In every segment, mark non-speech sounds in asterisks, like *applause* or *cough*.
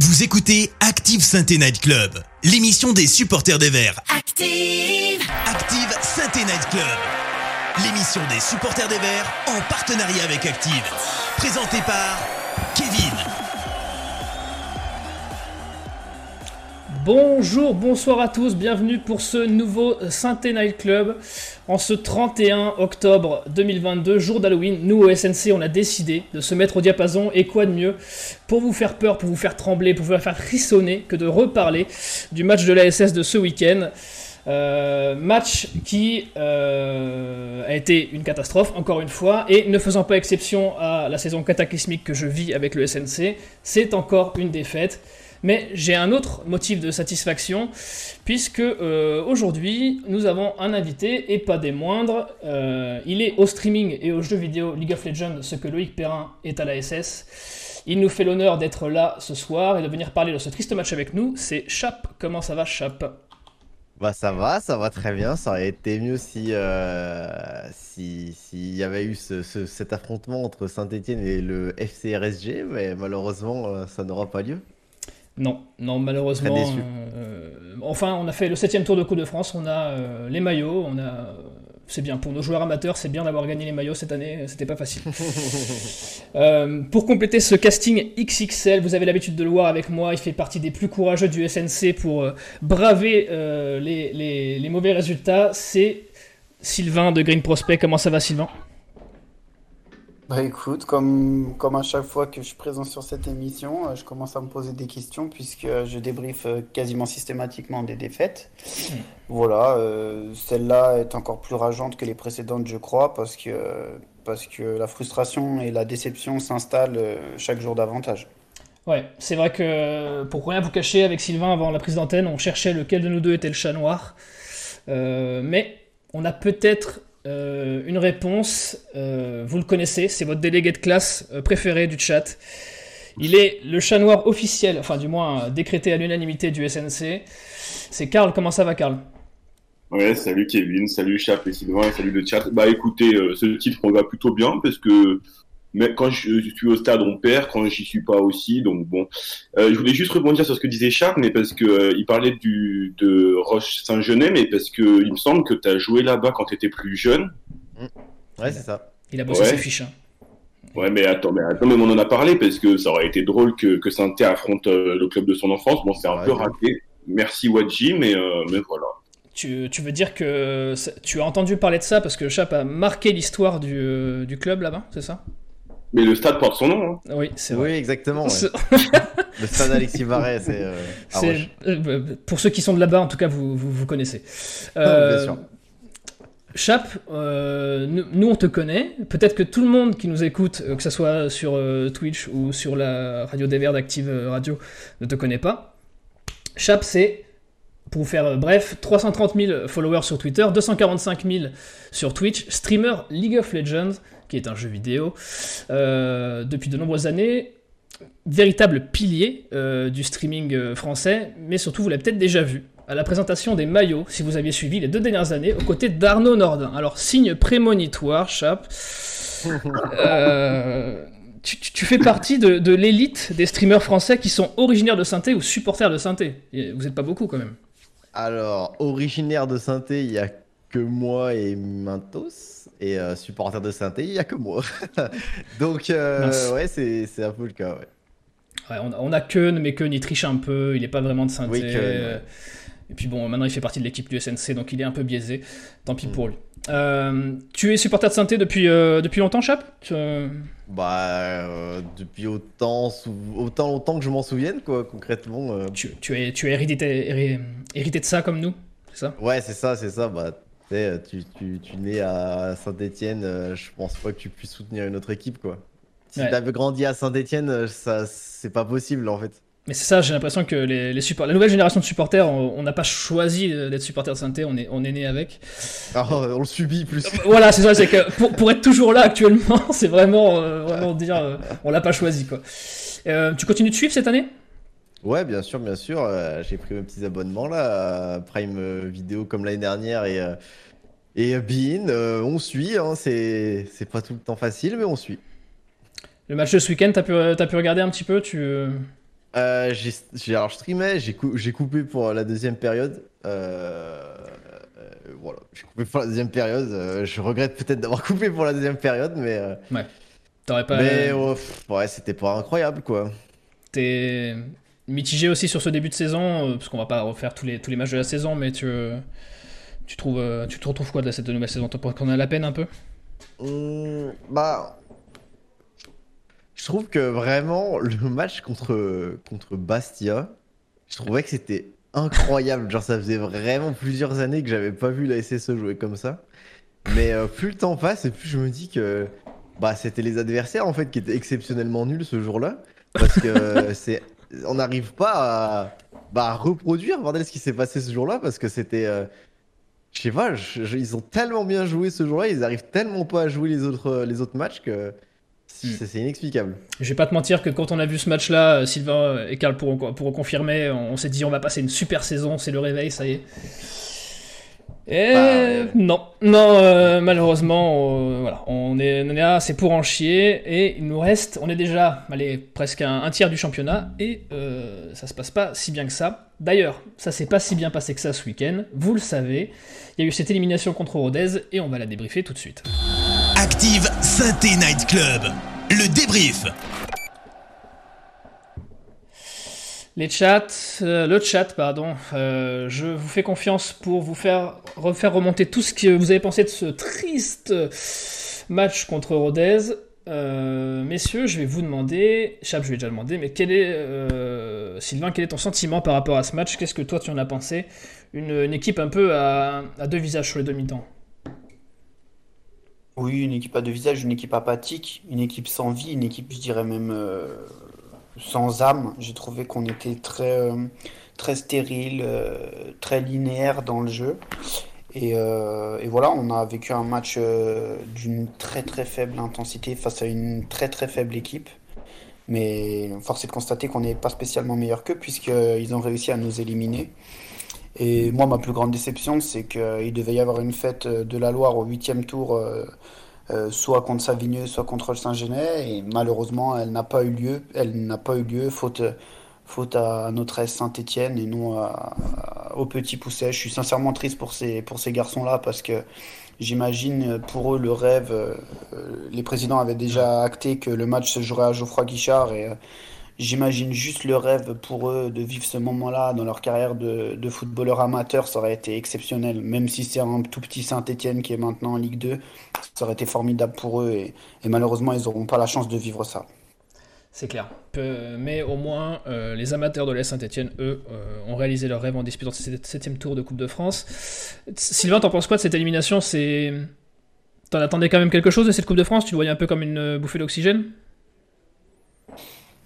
Vous écoutez Active Sainte Night Club, l'émission des supporters des Verts. Active Active Sainte Night Club, l'émission des supporters des Verts en partenariat avec Active. Présentée par Kevin. Bonjour, bonsoir à tous, bienvenue pour ce nouveau Synthé Club. En ce 31 octobre 2022, jour d'Halloween, nous au SNC, on a décidé de se mettre au diapason et quoi de mieux pour vous faire peur, pour vous faire trembler, pour vous faire frissonner que de reparler du match de l'ASS de ce week-end. Euh, match qui euh, a été une catastrophe, encore une fois, et ne faisant pas exception à la saison cataclysmique que je vis avec le SNC, c'est encore une défaite. Mais j'ai un autre motif de satisfaction, puisque euh, aujourd'hui, nous avons un invité, et pas des moindres. Euh, il est au streaming et aux jeux vidéo League of Legends, ce que Loïc Perrin est à la SS. Il nous fait l'honneur d'être là ce soir et de venir parler de ce triste match avec nous. C'est Chap. Comment ça va, Chap? Bah ça va, ça va très bien. Ça aurait été mieux si euh, si s'il y avait eu ce- ce- cet affrontement entre Saint-Etienne et le FCRSG, mais malheureusement euh, ça n'aura pas lieu. Non, non, malheureusement. Euh, enfin, on a fait le 7 tour de Coupe de France, on a euh, les maillots, on a. C'est bien, pour nos joueurs amateurs, c'est bien d'avoir gagné les maillots cette année, c'était pas facile. *laughs* Euh, pour compléter ce casting XXL, vous avez l'habitude de le voir avec moi, il fait partie des plus courageux du SNC pour euh, braver euh, les, les- les mauvais résultats. C'est Sylvain de Green Prospect. Comment ça va, Sylvain? Bah écoute, comme, comme à chaque fois que je suis présent sur cette émission, euh, je commence à me poser des questions puisque euh, je débriefe euh, quasiment systématiquement des défaites. Voilà, euh, celle-là est encore plus rageante que les précédentes, je crois, parce que, parce que la frustration et la déception s'installent chaque jour davantage. Ouais, c'est vrai que pour rien vous cacher, avec Sylvain avant la prise d'antenne, on cherchait lequel de nous deux était le chat noir. Mais on a peut-être euh, une réponse. euh, vous le connaissez, c'est votre délégué de classe euh, préféré du chat. Il est le chat noir officiel, enfin du moins décrété à l'unanimité du SNC. C'est Karl, comment ça va Karl? Ouais, salut Kevin, salut Chap et Sylvain, et salut le chat. Bah écoutez, ce titre on va plutôt bien parce que mais quand je, je suis au stade on perd, quand j'y suis pas aussi, donc bon. Euh, je voulais juste rebondir sur ce que disait Chap, mais parce que euh, il parlait du de Roche Saint-Genet, mais parce que il me semble que tu as joué là-bas quand tu étais plus jeune. Ouais c'est ça. Il a bossé Ouais. ses fiches. hein. Ouais, mais attends, mais attends, mais on en a parlé parce que ça aurait été drôle que que saint affronte euh, le club de son enfance. Bon, c'est un Ouais, peu ouais. raté. Merci Wadji, mais euh, mais voilà. Tu, tu veux dire que tu as entendu parler de ça parce que Chap a marqué l'histoire du, du club là-bas, c'est ça? Mais le stade porte son nom. Hein. Oui, c'est vrai. Oui exactement. ouais. *laughs* Le stade Alexis Varret c'est. euh, euh, pour ceux qui sont de là-bas, en tout cas, vous, vous, vous connaissez. *laughs* Ah, Euh, bien sûr. Chap, euh, nous, on te connaît. Peut-être que tout le monde qui nous écoute, euh, que ce soit sur euh, Twitch ou sur la radio des Verts d'Active Radio, ne te connaît pas. Chap, c'est, pour vous faire euh, bref, 330 000 followers sur Twitter, 245 000 sur Twitch, streamer League of Legends, qui est un jeu vidéo, euh, depuis de nombreuses années, véritable pilier euh, du streaming euh, français, mais surtout vous l'avez peut-être déjà vu à la présentation des maillots, si vous aviez suivi les deux dernières années, aux côtés d'Arnaud Nordin. Alors, signe prémonitoire, Chap. *laughs* Euh, tu, tu- tu fais partie de, de l'élite des streamers français qui sont originaires de Synthé ou supporters de Synthé. Vous n'êtes pas beaucoup quand même. Alors originaire de saint il y a que moi et Mintos. Et euh, supporter de saint il y a que moi. *laughs* Donc euh, ouais c'est c'est un peu le cas ouais. Ouais, on, a- on a Keun, mais Keun il triche un peu, il n'est pas vraiment de Synthé. Oui, Keun, ouais. Et puis bon, maintenant il fait partie de l'équipe du SNC, donc il est un peu biaisé. Tant pis Mm. pour lui. Euh, tu es supporter de Synthé depuis, euh, depuis longtemps, Chap? Euh, Bah, depuis autant, autant longtemps que je m'en souvienne, quoi, concrètement. tu, tu es, tu es hérité, héri- hérité de ça comme nous, c'est ça? Ouais, c'est ça, c'est ça. Bah, tu sais, tu, tu, tu nais à Saint-Etienne, je pense pas que tu puisses soutenir une autre équipe, quoi. Si Ouais. t'avais grandi à Saint-Etienne, ça, c'est pas possible, en fait. Mais c'est ça, j'ai l'impression que les, les support- la nouvelle génération de supporters, on n'a pas choisi d'être supporter de Synthé, on est, on est né avec. Alors, on le subit plus. Voilà, c'est ça, c'est que pour, pour être toujours là actuellement, *laughs* c'est vraiment, euh, vraiment dire, euh, on l'a pas choisi quoi. Euh, tu continues de suivre cette année? Ouais, bien sûr, bien sûr. euh, J'ai pris mes petits abonnements là, à Prime euh, Vidéo comme l'année dernière et, euh, et euh, Bein. euh, on suit, hein, c'est c'est pas tout le temps facile, mais on suit. Le match de ce week-end, t'as pu, t'as pu regarder un petit peu tu... euh, Euh, j'ai, j'ai- alors je streamais, j'ai, cou- j'ai coupé pour la deuxième période. Euh, euh, voilà, j'ai coupé pour la deuxième période. Euh, je regrette peut-être d'avoir *laughs* coupé pour la deuxième période, mais, euh, T'aurais pas. mais pff, ouais, c'était pas incroyable quoi. T'es mitigé aussi sur ce début de saison, euh, parce qu'on va pas refaire tous les, tous les matchs de la saison, mais tu, tu, trouves, euh, tu te retrouves quoi de cette nouvelle saison? Tu penses qu'on a la peine un peu? Hum, bah, je trouve que vraiment *laughs* le match contre, contre Bastia, je trouvais que c'était incroyable. Genre, ça faisait vraiment plusieurs années que j'avais pas vu la SSE jouer comme ça. Mais euh, plus le temps passe et plus je me dis que bah, c'était les adversaires en fait qui étaient exceptionnellement nuls ce jour-là. Parce que euh, *laughs* c'est, on n'arrive pas à, bah, à reproduire bordel, ce qui s'est passé ce jour-là parce que c'était. euh, je sais pas, je- je- ils ont tellement bien joué ce jour-là, ils arrivent tellement pas à jouer les autres, les autres matchs que c'est c'est inexplicable. Je vais pas te mentir que quand on a vu ce match-là, euh, Sylvain et Karl pourront, pourront confirmer, on, on s'est dit on va passer une super saison, c'est le réveil, ça y est. Et Bah, ouais. non, non, euh, malheureusement, euh, voilà, on est, on est là, c'est pour en chier, et il nous reste, on est déjà, allez, presque un, un tiers du championnat, et euh, ça se passe pas si bien que ça. D'ailleurs, ça s'est pas si bien passé que ça ce week-end, vous le savez, il y a eu cette élimination contre Rodez, et on va la débriefer tout de suite. Active Synthé Night Club. Le débrief. Les chats, euh, le chat, pardon, euh, je vous fais confiance pour vous faire refaire remonter tout ce que vous avez pensé de ce triste match contre Rodez. Euh, messieurs, je vais vous demander, Chap, je vais déjà demander, mais quel est, Sylvain, quel est ton sentiment par rapport à ce match? Qu'est-ce que toi tu en as pensé? Une, équipe un peu à, à deux visages sur les demi-temps. Oui, une équipe à deux visages, une équipe apathique, une équipe sans vie, une équipe, je dirais même sans âme. J'ai trouvé qu'on était très, euh, très stérile, euh, très linéaire dans le jeu. Et, euh, et voilà, on a vécu un match d'une très très faible intensité face à une très très faible équipe. Mais force est de constater qu'on n'est pas spécialement meilleur qu'eux, puisqu'ils ont réussi à nous éliminer. Et moi, ma plus grande déception, c'est qu'il devait y avoir une fête de la Loire au huitième tour, euh, soit contre Savigneux, soit contre Saint-Genès. Et malheureusement, elle n'a pas eu lieu. Elle n'a pas eu lieu, faute, faute à notre S Saint-Étienne et non à- au Petit Pousset. Je suis sincèrement triste pour ces, pour ces garçons-là parce que j'imagine pour eux le rêve. euh, les présidents avaient déjà acté que le match se jouerait à Geoffroy Guichard et euh, J'imagine juste le rêve pour eux de vivre ce moment-là dans leur carrière de, footballeur amateur, ça aurait été exceptionnel. Même si c'est un tout petit Saint-Étienne qui est maintenant en Ligue 2, ça aurait été formidable pour eux et, malheureusement ils n'auront pas la chance de vivre ça. C'est clair. Mais au moins, euh, les amateurs de l'Est Saint-Etienne, eux, euh, ont réalisé leur rêve en disputant ce septième tour de Coupe de France. Sylvain, t'en penses quoi de cette élimination? T'en attendais quand même quelque chose de cette Coupe de France? Tu le voyais un peu comme une euh, bouffée d'oxygène?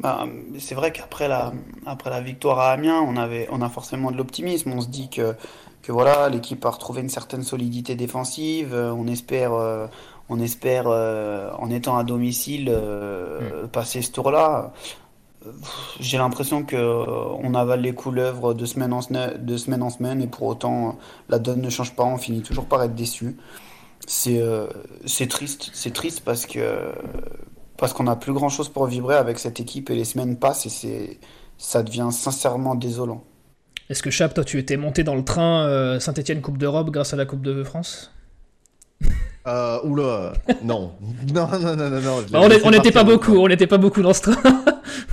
Bah, c'est vrai qu'après la, après la victoire à Amiens, on avait, on a forcément de l'optimisme. On se dit que, que voilà, l'équipe a retrouvé une certaine solidité défensive. Euh, On espère, euh, on espère euh, en étant à domicile, euh, passer ce tour-là. J'ai l'impression que euh, on avale les couleuvres de semaine en semaine, de semaine en semaine, et pour autant, la donne ne change pas. On finit toujours par être déçu. C'est c'est triste, c'est triste parce que parce qu'on n'a plus grand chose pour vibrer avec cette équipe et les semaines passent et c'est ça devient sincèrement désolant. Est-ce que Chap, toi, tu étais monté dans le train euh, Saint-Etienne Coupe d'Europe grâce à la Coupe de France? Euh, oula, *laughs* non. non, non, non, non, Bah, On n'était pas beaucoup, on n'était pas beaucoup dans ce train. *laughs*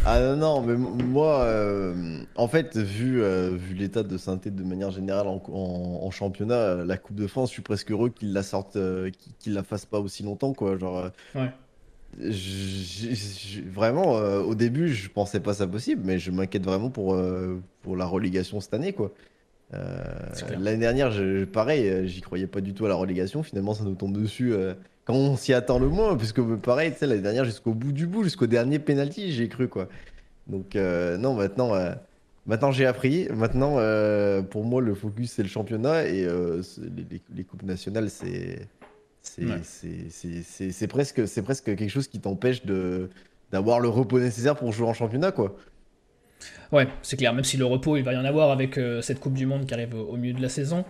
Ah non, non, mais moi, euh, en fait, vu, euh, vu l'état de synthé de manière générale en, en- en championnat, la Coupe de France, je suis presque heureux qu'ils la sortent, euh, qu'ils qu'ils la fassent pas aussi longtemps, quoi. Genre, euh, Vraiment, euh, au début, je pensais pas ça possible, mais je m'inquiète vraiment pour, euh, pour la relégation cette année, quoi. Euh. L'année dernière, pareil, j'y croyais pas du tout à la relégation. Finalement, ça nous tombe dessus quand on s'y attend le moins. Puisque, pareil, tu sais, l'année dernière, jusqu'au bout du bout, jusqu'au dernier penalty, j'ai cru, quoi. Donc, non, maintenant, maintenant j'ai appris. Maintenant, pour moi, le focus, c'est le championnat. Et c'est- les, les- les coupes nationales, c'est. C'est Ouais. presque, c'est presque quelque chose qui t'empêche de d'avoir le repos nécessaire pour jouer en championnat, quoi. Ouais, c'est clair, même si le repos, il va y en avoir avec cette Coupe du Monde qui arrive au, milieu de la saison.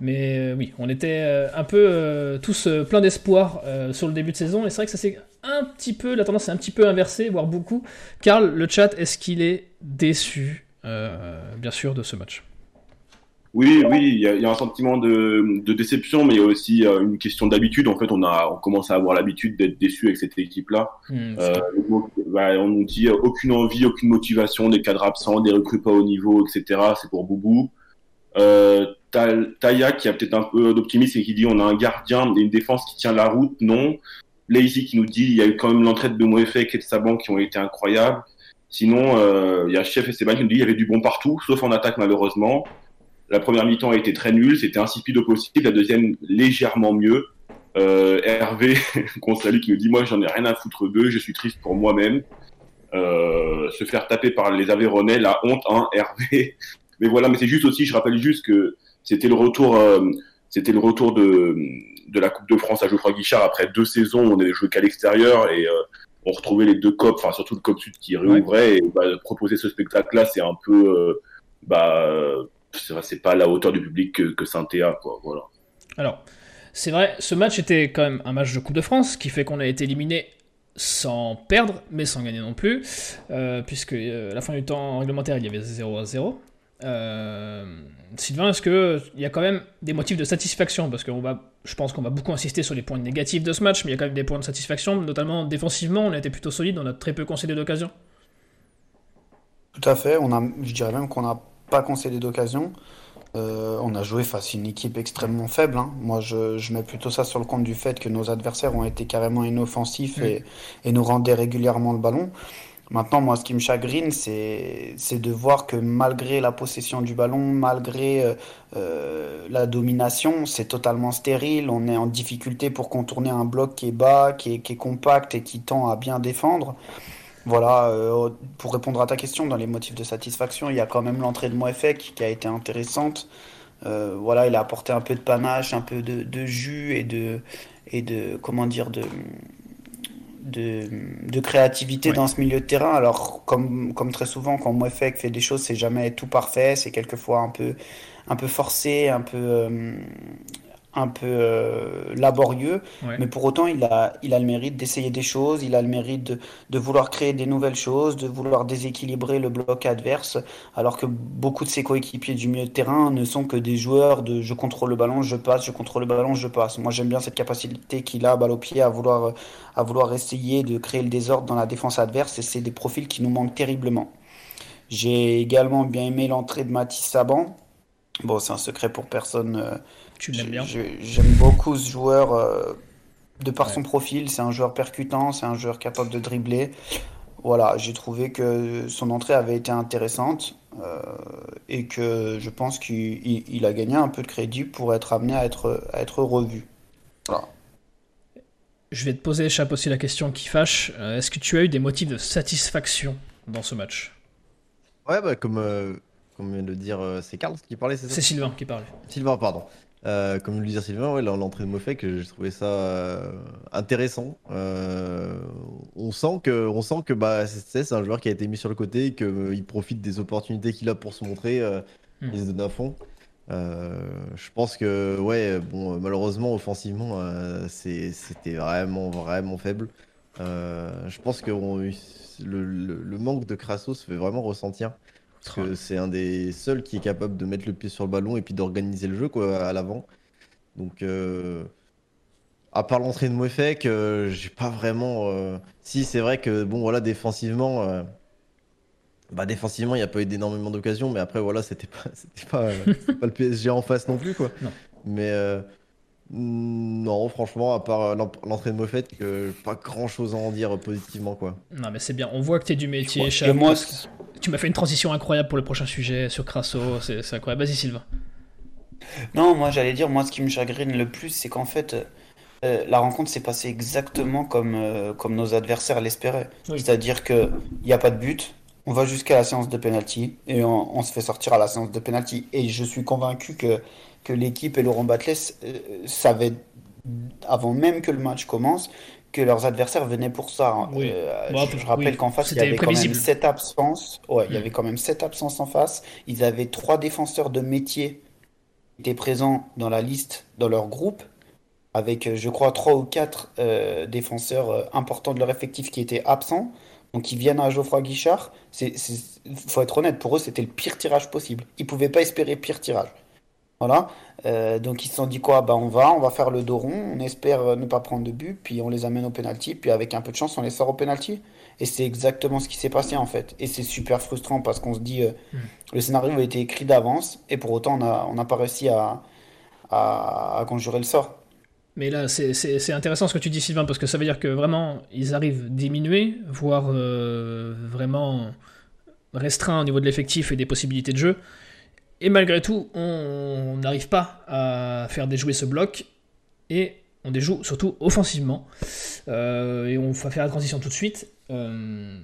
Mais oui, on était un peu tous plein d'espoir sur le début de saison, et c'est vrai que ça s'est un petit peu, la tendance est un petit peu inversée, voire beaucoup. Karl, le chat, est-ce qu'il est déçu, bien sûr, de ce match? Oui, oui, il y, a, un sentiment de, déception, mais il y a aussi euh, une question d'habitude. En fait, on a, on commence à avoir l'habitude d'être déçu avec cette équipe-là. Hmm, euh, bah, on nous dit euh, aucune envie, aucune motivation, des cadres absents, des recrues pas au niveau, etc. C'est pour Boubou. Euh, Taya qui a peut-être un peu d'optimisme et qui dit on a un gardien et une défense qui tient la route. Non. Lazy qui nous dit il y a eu quand même l'entraide de Moefek et de Saban qui ont été incroyables. Sinon, il y a Chef et Sébastien qui nous dit il y avait du bon partout, sauf en attaque malheureusement. La première mi-temps a été très nulle, c'était insipide au possible. La deuxième, légèrement mieux. Euh, Hervé, *laughs* qu'on salue, qui nous dit Moi, j'en ai rien à foutre d'eux, je suis triste pour moi-même. Euh, se faire taper par les Aveyronais, la honte, hein, *laughs* Hervé. Mais voilà, mais c'est juste aussi, je rappelle juste que c'était le retour, euh, c'était le retour de, de la Coupe de France à Geoffroy Guichard après deux saisons. On n'avait joué qu'à l'extérieur et on retrouvait les deux COP, enfin surtout le COP Sud qui réouvrait. Et bah, proposer ce spectacle-là, c'est un peu. bah, c'est pas à la hauteur du public que, que Saint-Théa, quoi. Voilà. Alors, c'est vrai, ce match était quand même un match de Coupe de France, qui fait qu'on a été éliminé sans perdre, mais sans gagner non plus, euh, puisque euh, à la fin du temps réglementaire, il y avait 0 à 0. Euh, Sylvain, est-ce qu'il y a quand même des motifs de satisfaction? Parce que va, je pense qu'on va beaucoup insister sur les points négatifs de ce match, mais il y a quand même des points de satisfaction, notamment défensivement, on a été plutôt solide, on a très peu concédé d'occasion. Tout à fait, on a, je dirais même qu'on a pas concédé d'occasion. Euh, on a joué face à une équipe extrêmement faible. Hein. Moi, je, mets plutôt ça sur le compte du fait que nos adversaires ont été carrément inoffensifs et, nous rendaient régulièrement le ballon. Maintenant, moi, ce qui me chagrine, c'est de voir que malgré la possession du ballon, malgré euh, euh, la domination, c'est totalement stérile. On est en difficulté pour contourner un bloc qui est bas, qui est, qui est compact et qui tend à bien défendre. Voilà, euh, pour répondre à ta question, dans les motifs de satisfaction, il y a quand même l'entrée de Moefek qui a été intéressante. Euh, voilà, il a apporté un peu de panache, un peu de, jus et de, et de comment dire, de, de, créativité dans ce milieu de terrain. Alors, comme, comme très souvent, quand Moefek fait des choses, c'est jamais tout parfait, c'est quelquefois un peu, un peu forcé, un peu, euh, un peu euh, laborieux, mais pour autant il a, il a le mérite d'essayer des choses, il a le mérite de, de, vouloir créer des nouvelles choses, de vouloir déséquilibrer le bloc adverse, alors que beaucoup de ses coéquipiers du milieu de terrain ne sont que des joueurs de je contrôle le ballon, je passe, je contrôle le ballon, je passe. Moi j'aime bien cette capacité qu'il a, balle au pied, à vouloir, à vouloir essayer de créer le désordre dans la défense adverse, et c'est des profils qui nous manquent terriblement. J'ai également bien aimé l'entrée de Mathis Saban. Bon, c'est un secret pour personne. Euh, tu l'aimes bien J'aime beaucoup ce joueur euh, de par son profil. C'est un joueur percutant, c'est un joueur capable de dribbler. Voilà, j'ai trouvé que son entrée avait été intéressante euh, et que je pense qu'il a gagné un peu de crédit pour être amené à être, à être revu. Voilà. Je vais te poser, Chap, aussi la question qui fâche. Euh, est-ce que tu as eu des motifs de satisfaction dans ce match? Ouais, bah, comme, comme vient de dire, c'est Karl qui parlait, c'est Sylvain qui parlait. Sylvain, pardon. Euh, comme le disait Sylvain, ouais, l'entrée de Mofek, j'ai trouvé ça euh, intéressant. Euh, on sent que, on sent que bah, c'est un joueur qui a été mis sur le côté, qu'il profite des opportunités qu'il a pour se montrer, hmm. il se donne à fond. je pense que, ouais, bon, malheureusement, offensivement, c'était vraiment, vraiment faible. je pense que le, le, manque de Crasso se fait vraiment ressentir. Parce que c'est un des seuls qui est capable de mettre le pied sur le ballon et puis d'organiser le jeu quoi, à l'avant. Donc, euh, à part l'entrée de Mouefek, euh, j'ai pas vraiment. Euh, si, c'est vrai que, bon, voilà, défensivement. Bah, défensivement, il n'y a pas eu d'énormément d'occasions, mais après, voilà, c'était pas, *laughs* pas, pas, le PSG en face non plus, quoi. Mais non, franchement, à part l'entrée de Moffett, que pas grand chose à en dire positivement, quoi. Non, mais c'est bien. On voit que tu es du métier, moi, tu m'as fait une transition incroyable pour le prochain sujet sur Crasso, c'est incroyable. Vas-y, Sylvain. Non, moi j'allais dire, moi ce qui me chagrine le plus, c'est qu'en fait, euh, la rencontre s'est passée exactement comme, euh, comme nos adversaires l'espéraient. C'est-à-dire qu'il n'y a pas de but, on va jusqu'à la séance de penalty et on, se fait sortir à la séance de penalty. Et je suis convaincu que, que l'équipe et Laurent Batles euh, savaient, avant même que le match commence, que leurs adversaires venaient pour ça. hein. Oui. Euh, Bon, je, je rappelle oui. qu'en face, il y avait quand même prévisible. 7 absences. Ouais, il y Mm. avait quand même 7 absences en face. Ils avaient trois défenseurs de métier qui étaient présents dans la liste, dans leur groupe, avec, euh, je crois, trois ou quatre euh, défenseurs euh, importants de leur effectif qui étaient absents. Donc, ils viennent à Geoffroy Guichard. C'est- faut être honnête, pour eux, c'était le pire tirage possible. Ils pouvaient pas espérer pire tirage. Voilà. Euh, donc ils se sont dit quoi? Bah on va, on va faire le dos rond, on espère euh, ne pas prendre de but, puis on les amène au penalty, puis avec un peu de chance on les sort au penalty. Et c'est exactement ce qui s'est passé en fait. Et c'est super frustrant parce qu'on se dit euh, Mm. le scénario a été écrit d'avance et pour autant on n'a pas réussi à, à, à conjurer le sort. Mais là, c'est- intéressant ce que tu dis, Sylvain, parce que ça veut dire que vraiment, ils arrivent diminués, voire euh, vraiment restreints au niveau de l'effectif et des possibilités de jeu. Et malgré tout, on n'arrive pas à faire déjouer ce bloc. Et on déjoue surtout offensivement. Euh, et on va faire la transition tout de suite. Euh,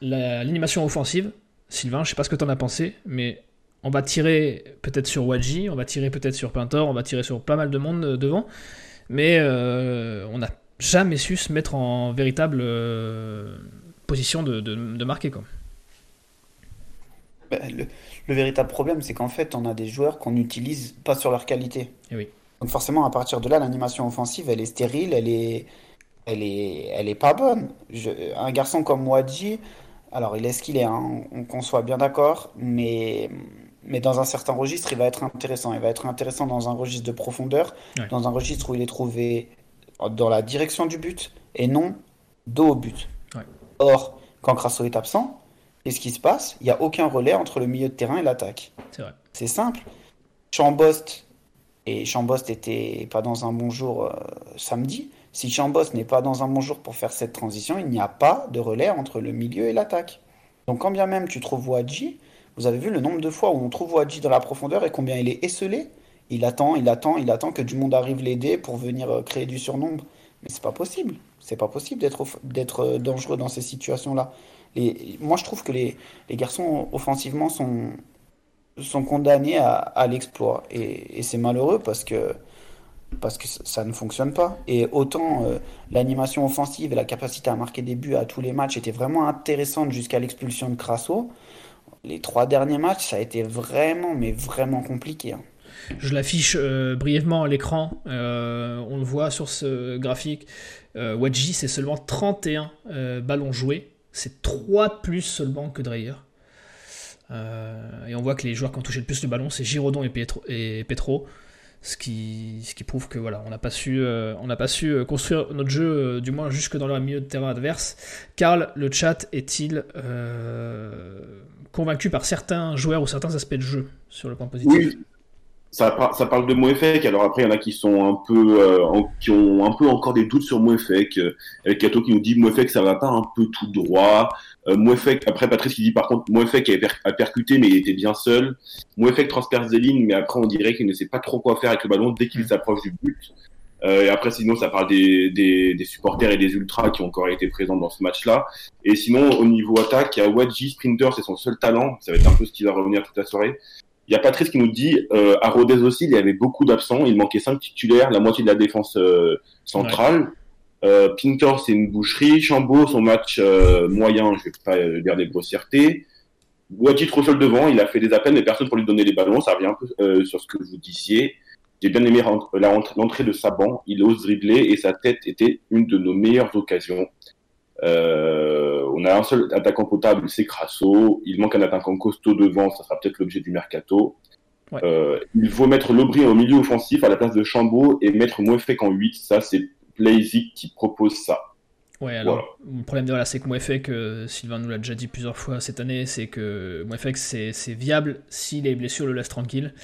la- L'animation offensive, Sylvain, je sais pas ce que tu en as pensé, mais on va tirer peut-être sur Wadji, on va tirer peut-être sur Pintor, on va tirer sur pas mal de monde euh, devant. Mais on n'a jamais su se mettre en véritable position de, de- de marquer. Quoi. Ben, le, le véritable problème c'est qu'en fait on a des joueurs qu'on n'utilise pas sur leur qualité. Eh oui. Donc forcément à partir de là l'animation offensive elle est stérile, elle est, elle est, elle est pas bonne. Je- un garçon comme Wadji, alors il est ce qu'il est, hein, on, qu'on soit bien d'accord, mais, mais dans un certain registre, il va être intéressant. Il va être intéressant dans un registre de profondeur, Ouais. dans un registre où il est trouvé dans la direction du but et non dos au but. Ouais. Or, quand Crasso est absent, qu'est-ce qui se passe? Il n'y a aucun relais entre le milieu de terrain et l'attaque. C'est vrai. C'est simple. Chambost, et Chambost était pas dans un bon jour euh, samedi. Si Chambost n'est pas dans un bon jour pour faire cette transition, il n'y a pas de relais entre le milieu et l'attaque. Donc quand bien même tu trouves Wadji, vous avez vu le nombre de fois où on trouve Wadji dans la profondeur et combien il est esselé. Il attend, il attend, il attend que du monde arrive l'aider pour venir euh, créer du surnombre. Mais c'est pas possible. C'est pas possible d'être euh, dangereux dans ces situations-là. Moi je trouve que les, garçons offensivement sont, condamnés à, l'exploit. Et, c'est malheureux parce que, ça, ne fonctionne pas. Et autant euh, l'animation offensive et la capacité à marquer des buts à tous les matchs étaient vraiment intéressantes jusqu'à l'expulsion de Crasso, les trois derniers matchs, ça a été vraiment, mais vraiment compliqué. hein. Je l'affiche euh, brièvement à l'écran. Euh, on le voit sur ce graphique. Wadji, c'est seulement 31 euh, ballons joués. C'est 3 de plus seulement que Dreyer. Euh, et on voit que les joueurs qui ont touché le plus de ballons, c'est Giraudon et, Petro. Ce qui, ce prouve que voilà, on n'a pas su, euh, pas euh, construire notre jeu, du moins jusque dans le milieu de terrain adverse. Karl, le chat est-il convaincu par certains joueurs ou certains aspects de jeu sur le point positif? Ça, par- ça parle de Moefek. Alors après, il y en a qui sont un peu, euh, en- qui ont un peu encore des doutes sur Moefek. Euh, avec Kato qui nous dit Moefek, ça va pas un peu tout droit. Euh, Moefek, après Patrice qui dit par contre Moefek a, per- a percuté, mais il était bien seul. Moefek transperce des lignes, mais après on dirait qu'il ne sait pas trop quoi faire avec le ballon dès qu'il s'approche du but. Euh, et après, sinon, ça parle des, des, des supporters et des ultras qui ont encore été présents dans ce match-là. Et sinon, au niveau attaque, il y a Wadji, Sprinter, c'est son seul talent. Ça va être un peu ce qui va revenir toute la soirée. Il y a Patrice qui nous dit, euh, à Rodez aussi, il y avait beaucoup d'absents. Il manquait cinq titulaires, la moitié de la défense euh, centrale. Euh, Pintor, c'est une boucherie. Chambaud, son match euh, moyen, je vais pas dire des grossièretés. Wadji trop seul devant, il a fait des appels, mais personne pour lui donner les ballons. Ça revient un peu euh, sur ce que vous disiez. J'ai bien aimé l'entrée de Saban. Il ose dribbler et sa tête était une de nos meilleures occasions. Euh, on a un seul attaquant potable, c'est Crasso. Il manque un attaquant costaud devant, ça sera peut-être l'objet du mercato. Ouais. Euh, il faut mettre Lobry au milieu offensif à la place de Chambaud et mettre Mouefek en 8. Ça, c'est Blazik qui propose ça. Ouais, alors, le problème de voilà, c'est que Mouefek, euh, Sylvain nous l'a déjà dit plusieurs fois cette année, c'est que Mouefek, c'est c'est viable si les blessures le laissent tranquille.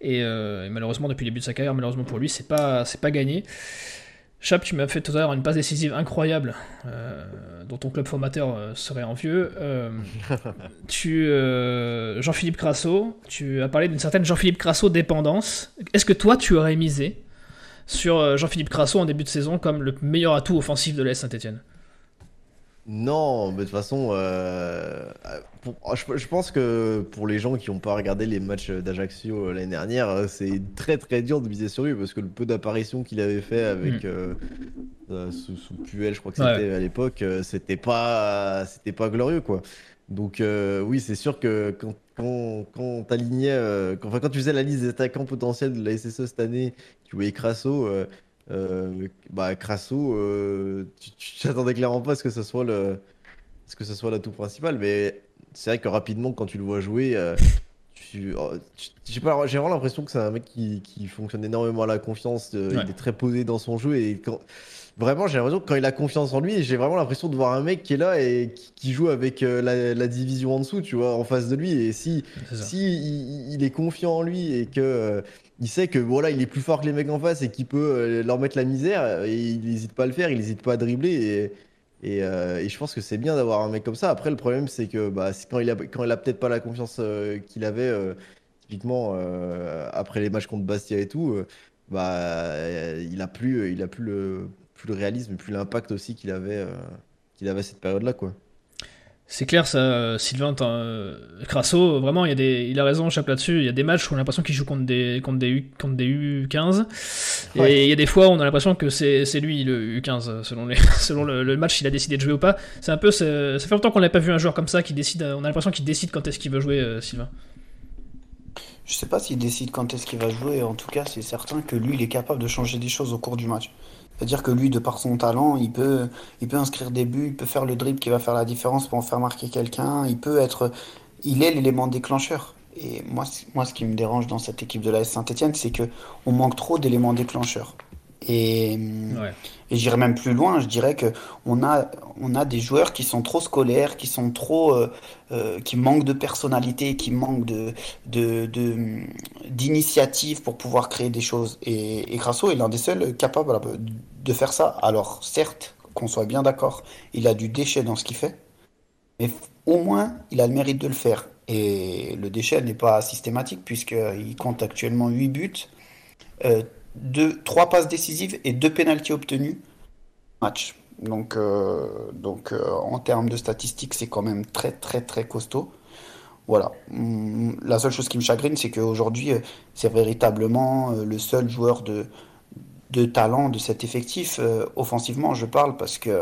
Et, euh, et malheureusement, depuis le début de sa carrière, malheureusement pour lui, c'est pas, c'est pas gagné. Chap, tu m'as fait tout à l'heure une passe décisive incroyable, euh, dont ton club formateur euh, serait envieux. Euh, *laughs* tu, Jean-Philippe Crasso, tu as parlé d'une certaine Jean-Philippe Crasso dépendance. Est-ce que toi, tu aurais misé sur Jean-Philippe Crasso en début de saison comme le meilleur atout offensif de l'AS Saint-Etienne? Non, mais de toute façon, euh, pour- je, je pense que pour les gens qui n'ont pas regardé les matchs d'Ajaccio euh, l'année dernière, euh, c'est très très dur de miser sur lui parce que le peu d'apparitions qu'il avait fait avec Mm. euh, euh, sous, sous Puel, je crois que Ouais. c'était à l'époque, euh, c'était pas c'était pas glorieux quoi. Donc euh, oui, c'est sûr que quand quand, quand t'alignais, euh, quand, enfin, quand tu faisais la liste des attaquants potentiels de la SSE cette année, tu voyais Crasso. Euh, bah Crasso, euh, tu *laughs* t'attendais clairement pas à ce que ce soit le, à ce que ce soit l'atout principal, mais c'est vrai que rapidement quand tu le vois jouer, euh, tu, oh, tu- pas, j'ai vraiment l'impression que c'est un mec qui, qui fonctionne énormément à la confiance, euh, Ouais. il est très posé dans son jeu et quand vraiment j'ai l'impression que quand il a confiance en lui, j'ai vraiment l'impression de voir un mec qui est là et qui, qui joue avec euh, la, la division en dessous, tu vois, en face de lui et si C'est ça. si il, il est confiant en lui et que euh, il sait que voilà, il est plus fort que les mecs en face et qu'il peut euh, leur mettre la misère, euh, et il n'hésite pas à le faire, il n'hésite pas à dribbler euh, et je pense que c'est bien d'avoir un mec comme ça. Après, le problème c'est que bah, quand il a peut-être pas la confiance qu'il avait typiquement après les matchs contre Bastia et tout, bah il a plus le réalisme, plus l'impact aussi qu'il avait qu'il avait à cette période-là quoi. C'est clair, ça, Sylvain, euh, Crasso, vraiment, il, y a des, il a raison, Chap là-dessus. Il y a des matchs où on a l'impression qu'il joue contre des, contre des, U, contre des U15. Ouais. Et il y a des fois où on a l'impression que c'est, lui le U15, selon, les, *laughs* selon le, le match, s'il a décidé de jouer ou pas. C'est un peu. Ça fait longtemps qu'on n'a pas vu un joueur comme ça qui décide. On a l'impression qu'il décide quand est-ce qu'il veut jouer, euh, Sylvain. Je sais pas s'il décide quand est-ce qu'il va jouer. En tout cas, c'est certain que lui, il est capable de changer des choses au cours du match. C'est-à-dire que lui, de par son talent, il peut, il peut inscrire des buts, il peut faire le dribble qui va faire la différence pour en faire marquer quelqu'un. Il peut être, il est l'élément déclencheur. Et moi, ce qui me dérange dans cette équipe de la Saint-Etienne, c'est que on manque trop d'éléments déclencheurs. Et, Ouais. et j'irais même plus loin, je dirais que on a, on a des joueurs qui sont trop scolaires, qui sont trop, euh, euh, qui manquent de personnalité, qui manquent de, de, d'initiative pour pouvoir créer des choses. Et, et Crasso est l'un des seuls capables de faire ça. Alors, certes, qu'on soit bien d'accord, il a du déchet dans ce qu'il fait, mais au moins, il a le mérite de le faire. Et le déchet n'est pas systématique, puisqu'il compte actuellement 8 buts, euh, deux, 3 passes décisives et 2 pénaltys obtenus match. Donc, euh, donc euh, en termes de statistiques, c'est quand même très, très, très costaud. Voilà. Hum, La seule chose qui me chagrine, c'est qu'aujourd'hui, euh, c'est véritablement le seul joueur de, de talent de cet effectif. offensivement, je parle parce que,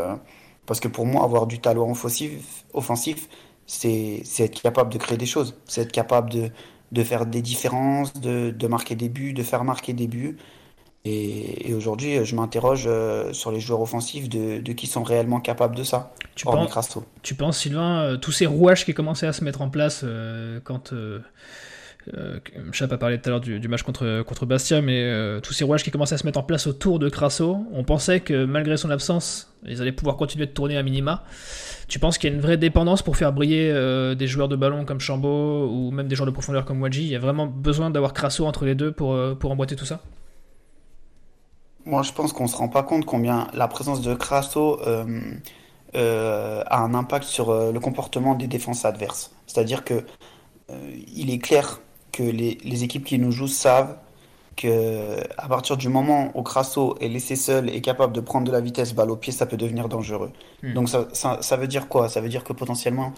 parce que pour moi, avoir du talent offensif, offensif c'est c'est être capable de créer des choses. C'est être capable de, de faire des différences, de, de marquer des buts, de faire marquer des buts. Et, et aujourd'hui, je m'interroge euh, sur les joueurs offensifs de, de qui sont réellement capables de ça. Tu penses, Crasso. tu penses, Sylvain, euh, tous ces rouages qui commençaient à se mettre en place euh, quand. Euh, euh, Chap a parlé tout à l'heure du, du match contre, contre Bastia, mais euh, tous ces rouages qui commençaient à se mettre en place autour de Crasso, on pensait que malgré son absence, ils allaient pouvoir continuer de tourner à minima. Tu penses qu'il y a une vraie dépendance pour faire briller euh, des joueurs de ballon comme Chambaud ou même des joueurs de profondeur comme Wadji Il y a vraiment besoin d'avoir Crasso entre les deux pour, euh, pour emboîter tout ça? Moi, je pense qu'on se rend pas compte combien la présence de Crasso euh, euh, a un impact sur euh, le comportement des défenses adverses. C'est-à-dire que il est clair que les, les équipes qui nous jouent savent que à partir du moment où Crasso est laissé seul et capable de prendre de la vitesse balle au pied, ça peut devenir dangereux. Hmm. Donc ça, ça, ça veut dire quoi? Ça veut dire que potentiellement,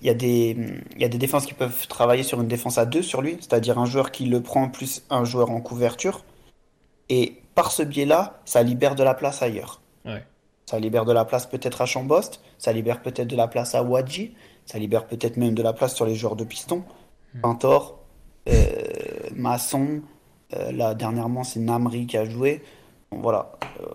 il y a des, il y a des défenses qui peuvent travailler sur une défense à deux sur lui, c'est-à-dire un joueur qui le prend plus un joueur en couverture. Et par ce biais-là, ça libère de la place ailleurs. Ouais. Ça libère de la place peut-être à Chambost, ça libère peut-être de la place à Wadji, ça libère peut-être même de la place sur les joueurs de piston. Pintor, euh, Masson, euh, là dernièrement c'est Namri qui a joué. Bon, voilà. Euh,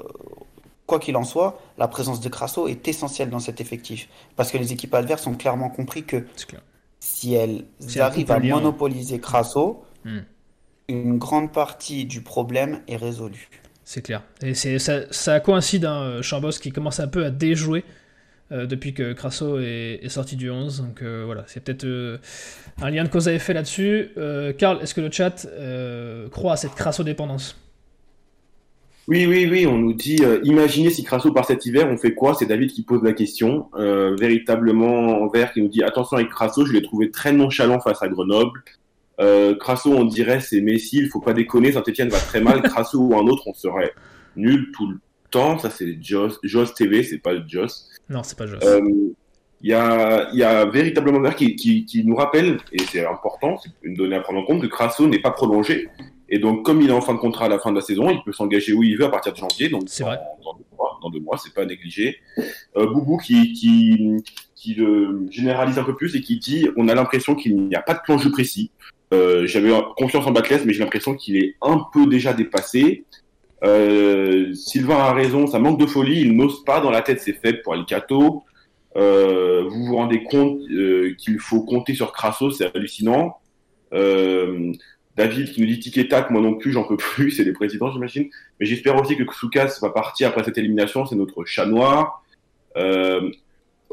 quoi qu'il en soit, la présence de Crasso est essentielle dans cet effectif. Parce que les équipes adverses ont clairement compris que clair. si elles arrivent à lien. monopoliser Crasso, Hmm. Une grande partie du problème est résolue. C'est clair. Et c'est, ça, ça coïncide, hein, Chambos qui commence un peu à déjouer euh, depuis que Crasso est, est sorti du 11. Donc euh, voilà, c'est peut-être euh, un lien de cause à effet là-dessus. Euh, Karl, est-ce que le chat euh, croit à cette Crasso-dépendance Oui, oui, oui, on nous dit, euh, imaginez si Crasso part cet hiver, on fait quoi? C'est David qui pose la question. Euh, véritablement, en vert qui nous dit, attention avec Crasso, je l'ai trouvé très nonchalant face à Grenoble. Euh, Crasso, on dirait, c'est Messi, il faut pas déconner, Saint-Etienne va très mal. *laughs* Crasso ou un autre, on serait nul tout le temps. Ça, c'est Joss, Joss TV, c'est pas Joss. Non, c'est pas Joss. Il y, a, il y a véritablement un qui, qui, qui nous rappelle, et c'est important, c'est une donnée à prendre en compte, que Crasso n'est pas prolongé. Et donc, comme il est en fin de contrat à la fin de la saison, il peut s'engager où il veut à partir de janvier. Donc, c'est vrai. Dans deux mois, dans deux mois, c'est pas négligé. Euh, Boubou qui, qui, qui le généralise un peu plus et qui dit, on a l'impression qu'il n'y a pas de plan jeu précis. Euh, J'avais confiance en Batless, mais j'ai l'impression qu'il est un peu déjà dépassé. Euh, Sylvain a raison, ça manque de folie. Il n'ose pas dans la tête, c'est faible pour Alicato. Euh, vous vous rendez compte euh, qu'il faut compter sur Crasso, c'est hallucinant. David qui nous dit tic tac, moi non plus, j'en peux plus, *laughs* c'est les présidents, j'imagine. Mais j'espère aussi que Soukas va partir après cette élimination, c'est notre chat noir. Euh,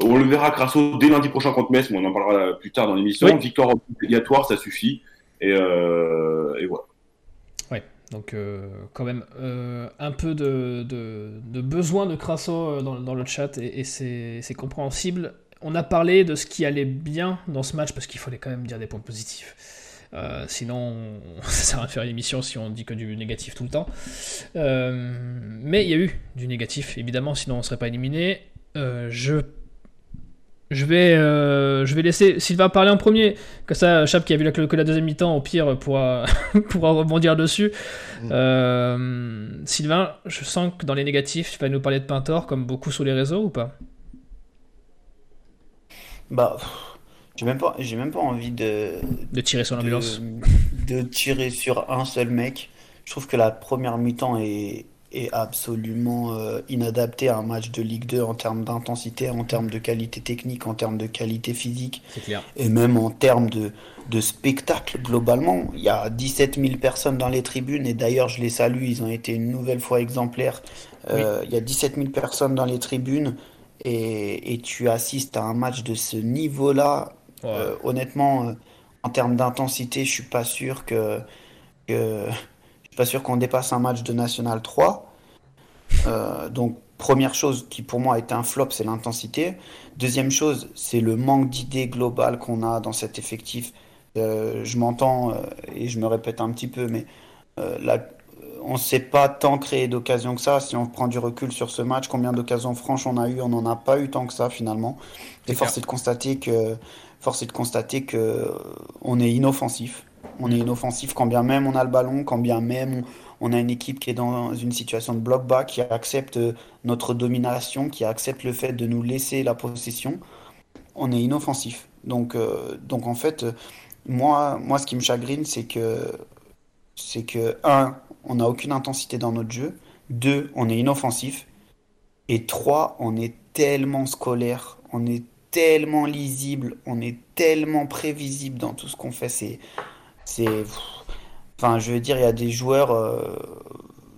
on le verra Crasso dès lundi prochain contre Metz, mais on en parlera plus tard dans l'émission. Oui. Victoire obligatoire, ça suffit. Et, euh, et voilà. Ouais, donc euh, quand même euh, un peu de, besoin de Crasso dans, le chat et, c'est compréhensible. On a parlé de ce qui allait bien dans ce match parce qu'il fallait quand même dire des points positifs. Sinon, on- *laughs* ça sert à faire une émission si on dit que du négatif tout le temps. Mais il y a eu du négatif, évidemment, sinon on serait pas éliminé. Je je vais, euh, je vais laisser Sylvain parler en premier, que ça, Chap qui a vu la, que la deuxième mi-temps, au pire, pourra, *laughs* pourra rebondir dessus. Mm. Euh, Sylvain, je sens que dans les négatifs, tu vas nous parler de Pintor, comme beaucoup sur les réseaux ou pas? Bah, j'ai même pas, j'ai même pas envie de, De tirer sur l'ambulance. de, de tirer sur un seul mec. Je trouve que la première mi-temps est, est absolument euh, inadaptée à un match de Ligue 2 en termes d'intensité, en termes de qualité technique, en termes de qualité physique clair. et même en termes de, de spectacle globalement. Il y a 17 000 personnes dans les tribunes et d'ailleurs je les salue, ils ont été une nouvelle fois exemplaires. Euh, Il y a 17 000 personnes dans les tribunes et, et tu assistes à un match de ce niveau-là. Ouais. Euh, honnêtement, en termes d'intensité, je suis pas sûr que, pas sûr qu'on dépasse un match de National 3. Euh, donc première chose qui pour moi a été un flop, c'est l'intensité. Deuxième chose, c'est le manque d'idées globales qu'on a dans cet effectif. Euh, je m'entends euh, et je me répète un petit peu, mais on ne s'est pas tant créé d'occasions que ça. Si on prend du recul sur ce match, combien d'occasions franches on a eu On n'en a pas eu tant que ça finalement. Et C'est force est de constater que, force est de constater que on est inoffensif. On est inoffensif quand bien même on a le ballon, quand bien même on, a une équipe qui est dans une situation de bloc bas, qui accepte euh, notre domination, qui accepte le fait de nous laisser la possession. On est inoffensif. Donc, euh, donc en fait, moi, moi, ce qui me chagrine, c'est que, c'est que, un, on n'a aucune intensité dans notre jeu. Deux, on est inoffensif. Et trois, on est tellement scolaire, on est tellement lisible, on est tellement prévisible dans tout ce qu'on fait. C'est, c'est, enfin, je veux dire, il y a des joueurs, euh,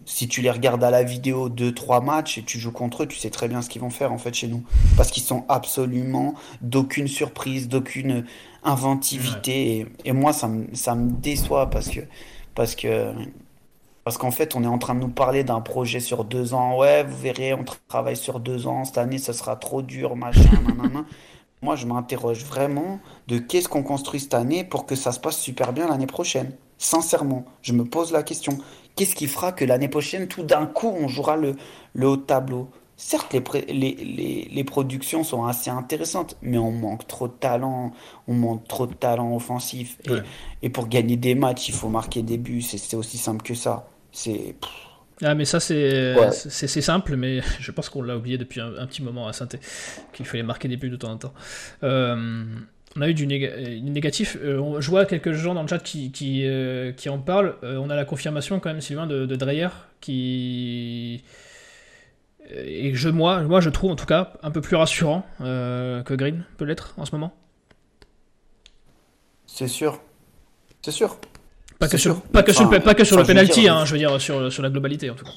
si tu les regardes à la vidéo deux, trois matchs et tu joues contre eux, tu sais très bien ce qu'ils vont faire en fait chez nous, parce qu'ils sont absolument d'aucune surprise, d'aucune inventivité. Et, et moi, ça me, ça me déçoit parce que, parce que, parce qu'en fait, on est en train de nous parler d'un projet sur deux ans. Ouais, vous verrez, on tra- travaille sur deux ans. Cette année, ce sera trop dur, machin, *laughs* nanana. Moi, je m'interroge vraiment de qu'est-ce qu'on construit cette année pour que ça se passe super bien l'année prochaine. Sincèrement, je me pose la question. Qu'est-ce qui fera que l'année prochaine, tout d'un coup, on jouera le, le haut de tableau? Certes, les, les, les, les productions sont assez intéressantes, mais on manque trop de talent, on manque trop de talent offensif. Et, Ouais. et pour gagner des matchs, il faut marquer des buts. C'est c'est aussi simple que ça. C'est Ah, mais ça, c'est Ouais. simple, mais *laughs* je pense qu'on l'a oublié depuis un, un petit moment à Sainté, qu'il fallait marquer des buts de temps en temps. Euh, on a eu du néga- euh, du négatif. Euh, on- je vois quelques gens dans le chat qui, qui, euh, qui en parlent. Euh, on a la confirmation, quand même, Sylvain, de, de Dreyer, qui. Et je, moi, moi, je trouve en tout cas un peu plus rassurant euh, que Green peut l'être en ce moment. c'est sûr. C'est sûr. Pas que sur, pas que sur, le, pas que sur enfin, le je veux penalty, dire, hein, je veux dire sur, sur la globalité en tout cas.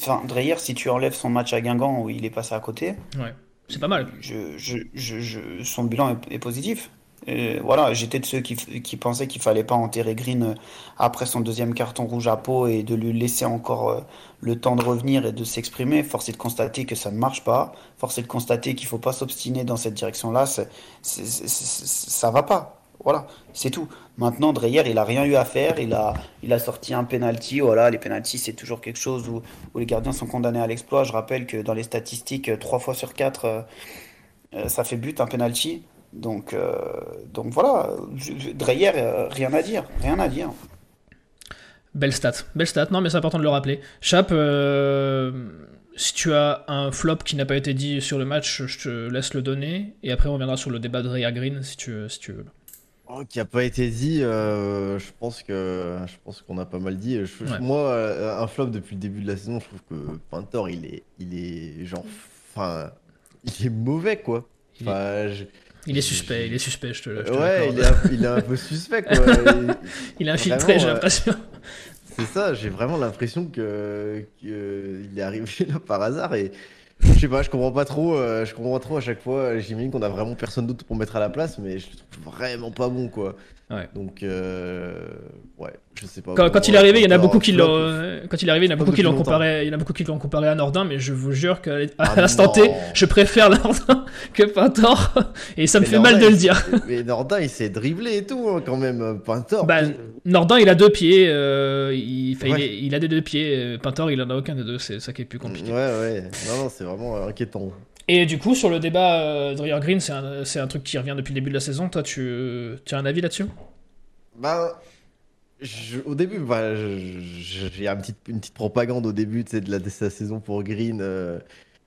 Enfin, Dreyer, si tu enlèves son match à Guingamp où il est passé à côté, Ouais, c'est pas mal. je, je, je, je- son bilan est, est positif. Et voilà, j'étais de ceux qui, qui pensaient qu'il fallait pas enterrer Green euh, après son deuxième carton rouge à peau et de lui laisser encore euh, le temps de revenir et de s'exprimer. Force est de constater que ça ne marche pas. Force est de constater qu'il faut pas s'obstiner dans cette direction-là. Ça va pas. Voilà, c'est tout. Maintenant, Dreyer, il a rien eu à faire. Il a, il a sorti un penalty. Voilà, les penalties, c'est toujours quelque chose où, les gardiens sont condamnés à l'exploit. Je rappelle que dans les statistiques, 3 fois sur 4, euh, euh, ça fait but un penalty. Donc, euh, donc voilà, Dreyer, euh, rien à dire. Rien à dire. Belle stat, belle stat, non mais c'est important de le rappeler. Chap, euh, si tu as un flop qui n'a pas été dit sur le match, je te laisse le donner, et après on reviendra sur le débat de Rhea Green si tu, si tu veux. Oh, qui a pas été dit, euh, je pense que je pense qu'on a pas mal dit. Je- Ouais. Moi, euh, un flop depuis le début de la saison, je trouve que Pintor, il est, il est genre, enfin, il est mauvais quoi. Il est- Enfin, je- Il est suspect, il est suspect, je te, te ouais, il est, un, il est un peu *laughs* suspect quoi. Il est infiltré, j'ai euh, l'impression. C'est ça, j'ai vraiment l'impression que, que il est arrivé là par hasard et je sais pas, je comprends pas trop, euh, je comprends trop à chaque fois. J'imagine qu'on a vraiment personne d'autre pour mettre à la place, mais je le trouve vraiment pas bon quoi. Ouais. Donc euh, ouais, je sais pas. Quand, Pour quand il est arrivé, il y en a beaucoup qui l'ont. euh, Quand il est arrivé, il y en a beaucoup qui l'ont comparé. Il y en a beaucoup qui l'ont comparé à Nordin, mais je vous jure qu'à Ah l'instant T, je préfère *laughs* Nordin que Pintor, et ça me Mais fait mal de le dire. Mais Nordin, il s'est dribblé et tout hein, quand même. Pintor. Bah, Nordin, il a deux pieds, euh, il, il Ouais. est- il a des deux pieds. euh, Pintor, il en a aucun des deux, c'est ça qui est plus ouais, compliqué. ouais. Non, non, c'est vraiment euh, inquiétant. Et du coup, sur le débat euh, Dreyer Green, c'est un, c'est un truc qui revient depuis le début de la saison. Toi, tu, tu as un avis là-dessus? Bah, je- au début, bah, j'ai un petit, une petite propagande au début de, la, de la saison pour Green euh,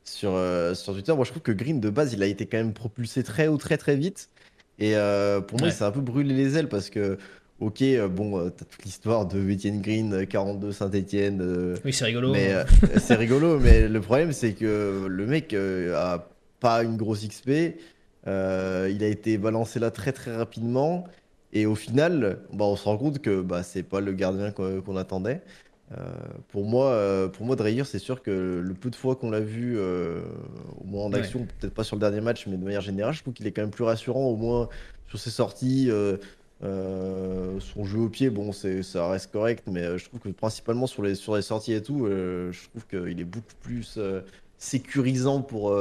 sur, euh, sur Twitter. Moi, je trouve que Green, de base, il a été quand même propulsé très haut, très très vite. Et euh, pour moi, il s'est un peu brûlé les ailes parce que, ok, euh, bon, euh, t'as toute l'histoire de Etienne Green, euh, 42 Saint-Etienne. Oui, c'est rigolo. Mais euh, c'est rigolo, *laughs* mais le problème c'est que le mec euh, a pas une grosse XP. euh, il a été balancé là très très rapidement. Et au final, bah, on se rend compte que bah, c'est pas le gardien qu'on attendait. Euh, pour moi, euh, pour moi, Dreyer, c'est sûr que le peu de fois qu'on l'a vu, euh, au moins en Ouais. action, peut-être pas sur le dernier match, mais de manière générale, je trouve qu'il est quand même plus rassurant, au moins sur ses sorties. Euh, son jeu au pied, bon, ça reste correct, mais euh, je trouve que principalement sur les, sur les sorties et tout, euh, je trouve qu'il est beaucoup plus euh, sécurisant pour,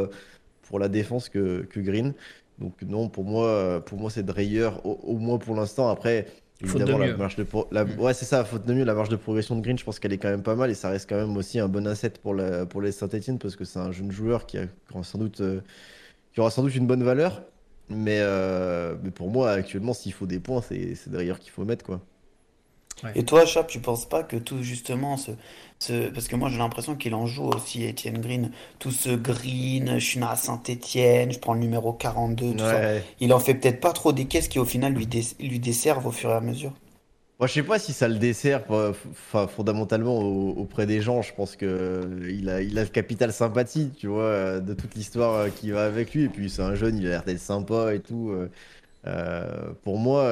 pour la défense que, que Green. Donc non, pour moi, pour moi c'est Dreyer, au, au moins pour l'instant. Après, évidemment, la marge de la- ouais, c'est ça, faute de mieux, la marge de progression de Green, je pense qu'elle est quand même pas mal et ça reste quand même aussi un bon asset pour, la, pour les Saint-Etienne parce que c'est un jeune joueur qui, a, qui aura sans doute, qui aura sans doute une bonne valeur. Mais, euh, mais pour moi, actuellement, s'il faut des points, c'est Dreyer qu'il faut mettre, quoi. Et toi, Chap, tu penses pas que tout justement ce, ce- parce que moi j'ai l'impression qu'il en joue aussi Étienne Green, tout ce Green, je suis né à Saint-Étienne, je prends le numéro 42, tout ça. Il en fait peut-être pas trop des caisses qui au final lui, dé- lui desservent au fur et à mesure. Moi, je sais pas si ça le dessert euh, enfin, fondamentalement au- auprès des gens. Je pense que euh, il a, il a le capital sympathie, tu vois, euh, de toute l'histoire qui va avec lui. Et puis, c'est un jeune, il a l'air d'être sympa et tout. pour moi,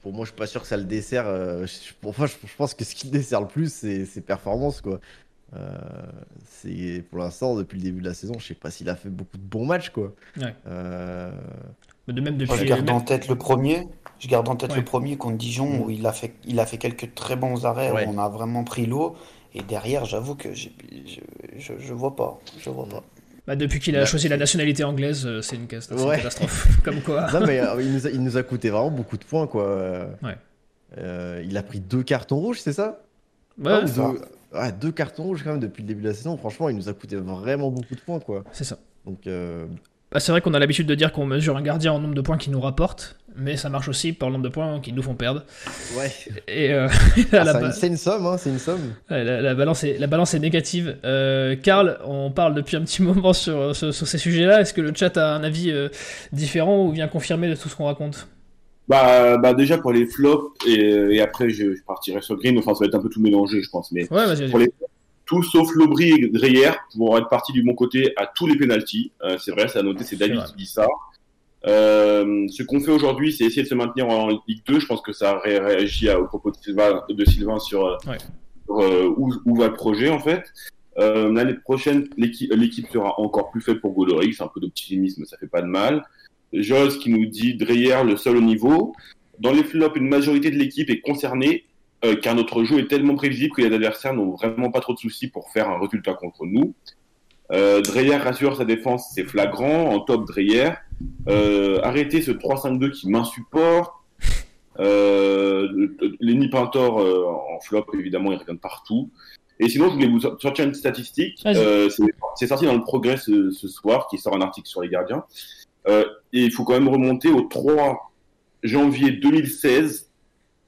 pour moi, je suis pas sûr que ça le dessert. euh, je, je, je pense que ce qui le dessert le plus, c'est ses performances, quoi. Euh, c'est pour l'instant, depuis le début de la saison, je sais pas s'il a fait beaucoup de bons matchs, quoi. Ouais. Euh, Mais de même depuis. je garde en tête le premier, je garde en tête Ouais. le premier contre Dijon où il a fait, il a fait quelques très bons arrêts Ouais. où on a vraiment pris l'eau. Et derrière, j'avoue que je, je, je vois pas, je vois pas. Bah, depuis qu'il a Là, choisi la nationalité anglaise, euh, c'est une, catastrophe. *laughs* Comme quoi. Non, mais euh, il, nous a, il nous a coûté vraiment beaucoup de points, quoi. Euh, Ouais. euh, il a pris deux cartons rouges, c'est ça? Ah, ça. deux, ouais, deux cartons rouges quand même depuis le début de la saison. Franchement, il nous a coûté vraiment beaucoup de points, quoi. c'est ça. Donc, euh, Bah, c'est vrai qu'on a l'habitude de dire qu'on mesure un gardien en nombre de points qu'il nous rapporte, mais ça marche aussi par le nombre de points qu'ils nous font perdre. ouais. Et euh, *laughs* Ah, c'est une- somme, hein, c'est une somme. la- la balance est, la balance est négative. Euh, Karl, on parle depuis un petit *laughs* moment sur, sur, sur ces sujets-là. Est-ce que le chat a un avis euh, différent ou vient confirmer de tout ce qu'on raconte? Bah, bah déjà pour les flops et, et après je, je partirai sur Green. Enfin, ça va être un peu tout mélangé, je pense. Mais Ouais, vas-y, pour les tout sauf Lobry et Dreyer vont être partis du bon côté à tous les penalties. Euh, c'est vrai, ça a noté, c'est C'est David qui dit ça. Euh, ce qu'on fait aujourd'hui, c'est essayer de se maintenir en Ligue 2. Je pense que ça a ré- réagi à- au propos de Sylvain, de Sylvain sur, euh, Ouais. sur, euh, où, où va le projet en fait. Euh, L'année prochaine, l'équipe sera encore plus faible pour Godoric. Un peu d'optimisme, ça fait pas de mal. Jos qui nous dit Dreyer le seul au niveau. Dans les flops, une majorité de l'équipe est concernée euh, car notre jeu est tellement prévisible que les adversaires n'ont vraiment pas trop de soucis pour faire un résultat contre nous. Euh, Dreyer rassure sa défense, c'est flagrant. En top, Dreyer. Euh, arrêtez ce 3-5-2 qui m'insupporte. Lenny Pintor en flop, évidemment, il revient partout. Et sinon, je voulais vous sortir une statistique. c'est sorti dans le Progrès ce, soir, qui sort un article sur les gardiens. Et il faut quand même remonter au 3 janvier 2016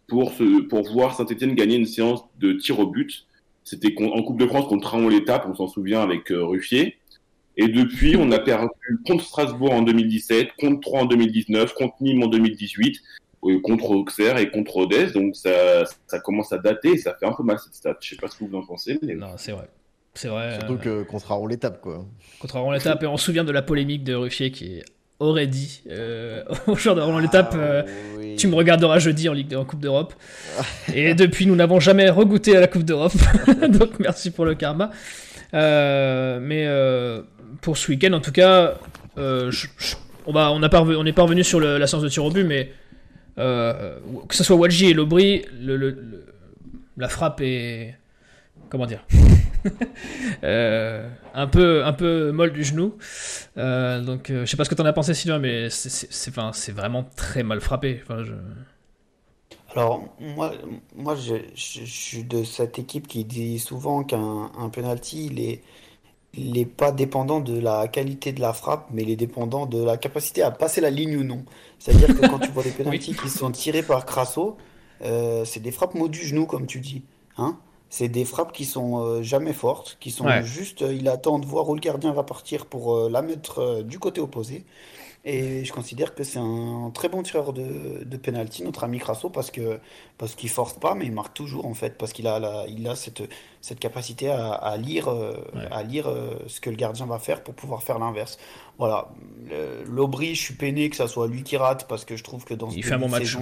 pour, pour voir Saint-Etienne gagner une séance de tir au but. C'était en Coupe de France contre Traon l'étape, on s'en souvient avec Ruffier. Et depuis, on a perdu contre Strasbourg en 2017, contre Troyes en 2019, contre Nîmes en 2018, euh, contre Auxerre et contre Rodez. Donc ça, ça commence à dater et ça fait un peu mal cette stat. Je sais pas ce que vous en pensez. Mais... Non, c'est vrai. C'est vrai. Surtout euh... que contre Aron l'étape, quoi. Contre Aron l'étape, et on se souvient de la polémique de Ruffier qui aurait dit euh, *laughs* au joueur de Roland l'étape euh, tu me regarderas jeudi en Ligue en Coupe d'Europe. *laughs* Et depuis nous n'avons jamais regoûté à la Coupe d'Europe. *laughs* Donc merci pour le karma. Euh, mais pour ce week-end. En tout cas, euh, on va, on n'est pas, revenu sur la séance de tir au but, mais euh, que ce soit Wadji et Lobry, le, la frappe est comment dire? *laughs* euh, un peu un peu molle du genou donc je sais pas ce que tu en as pensé Sylvain mais c'est vraiment très mal frappé enfin, je... alors moi moi je, je, suis de cette équipe qui dit souvent qu'un un penalty il est il n'est pas dépendant de la qualité de la frappe, mais il est dépendant de la capacité à passer la ligne ou non. C'est-à-dire que quand tu vois des *laughs* pénalties qui sont tirés par Crasso, euh, c'est des frappes mot du genou, comme tu dis. Hein c'est des frappes qui sont euh, jamais fortes, qui sont juste, euh, il attend de voir où le gardien va partir pour la mettre du côté opposé. Et je considère que c'est un très bon tireur de, de penalty, notre ami Crasso, parce que parce qu'il force pas, mais il marque toujours en fait, parce qu'il a il a cette cette capacité à, lire à lire euh, euh, ce que le gardien va faire pour pouvoir faire l'inverse. Voilà, l'Aubry, je suis peiné que ça soit lui qui rate parce que je trouve que dans il fait un bon match.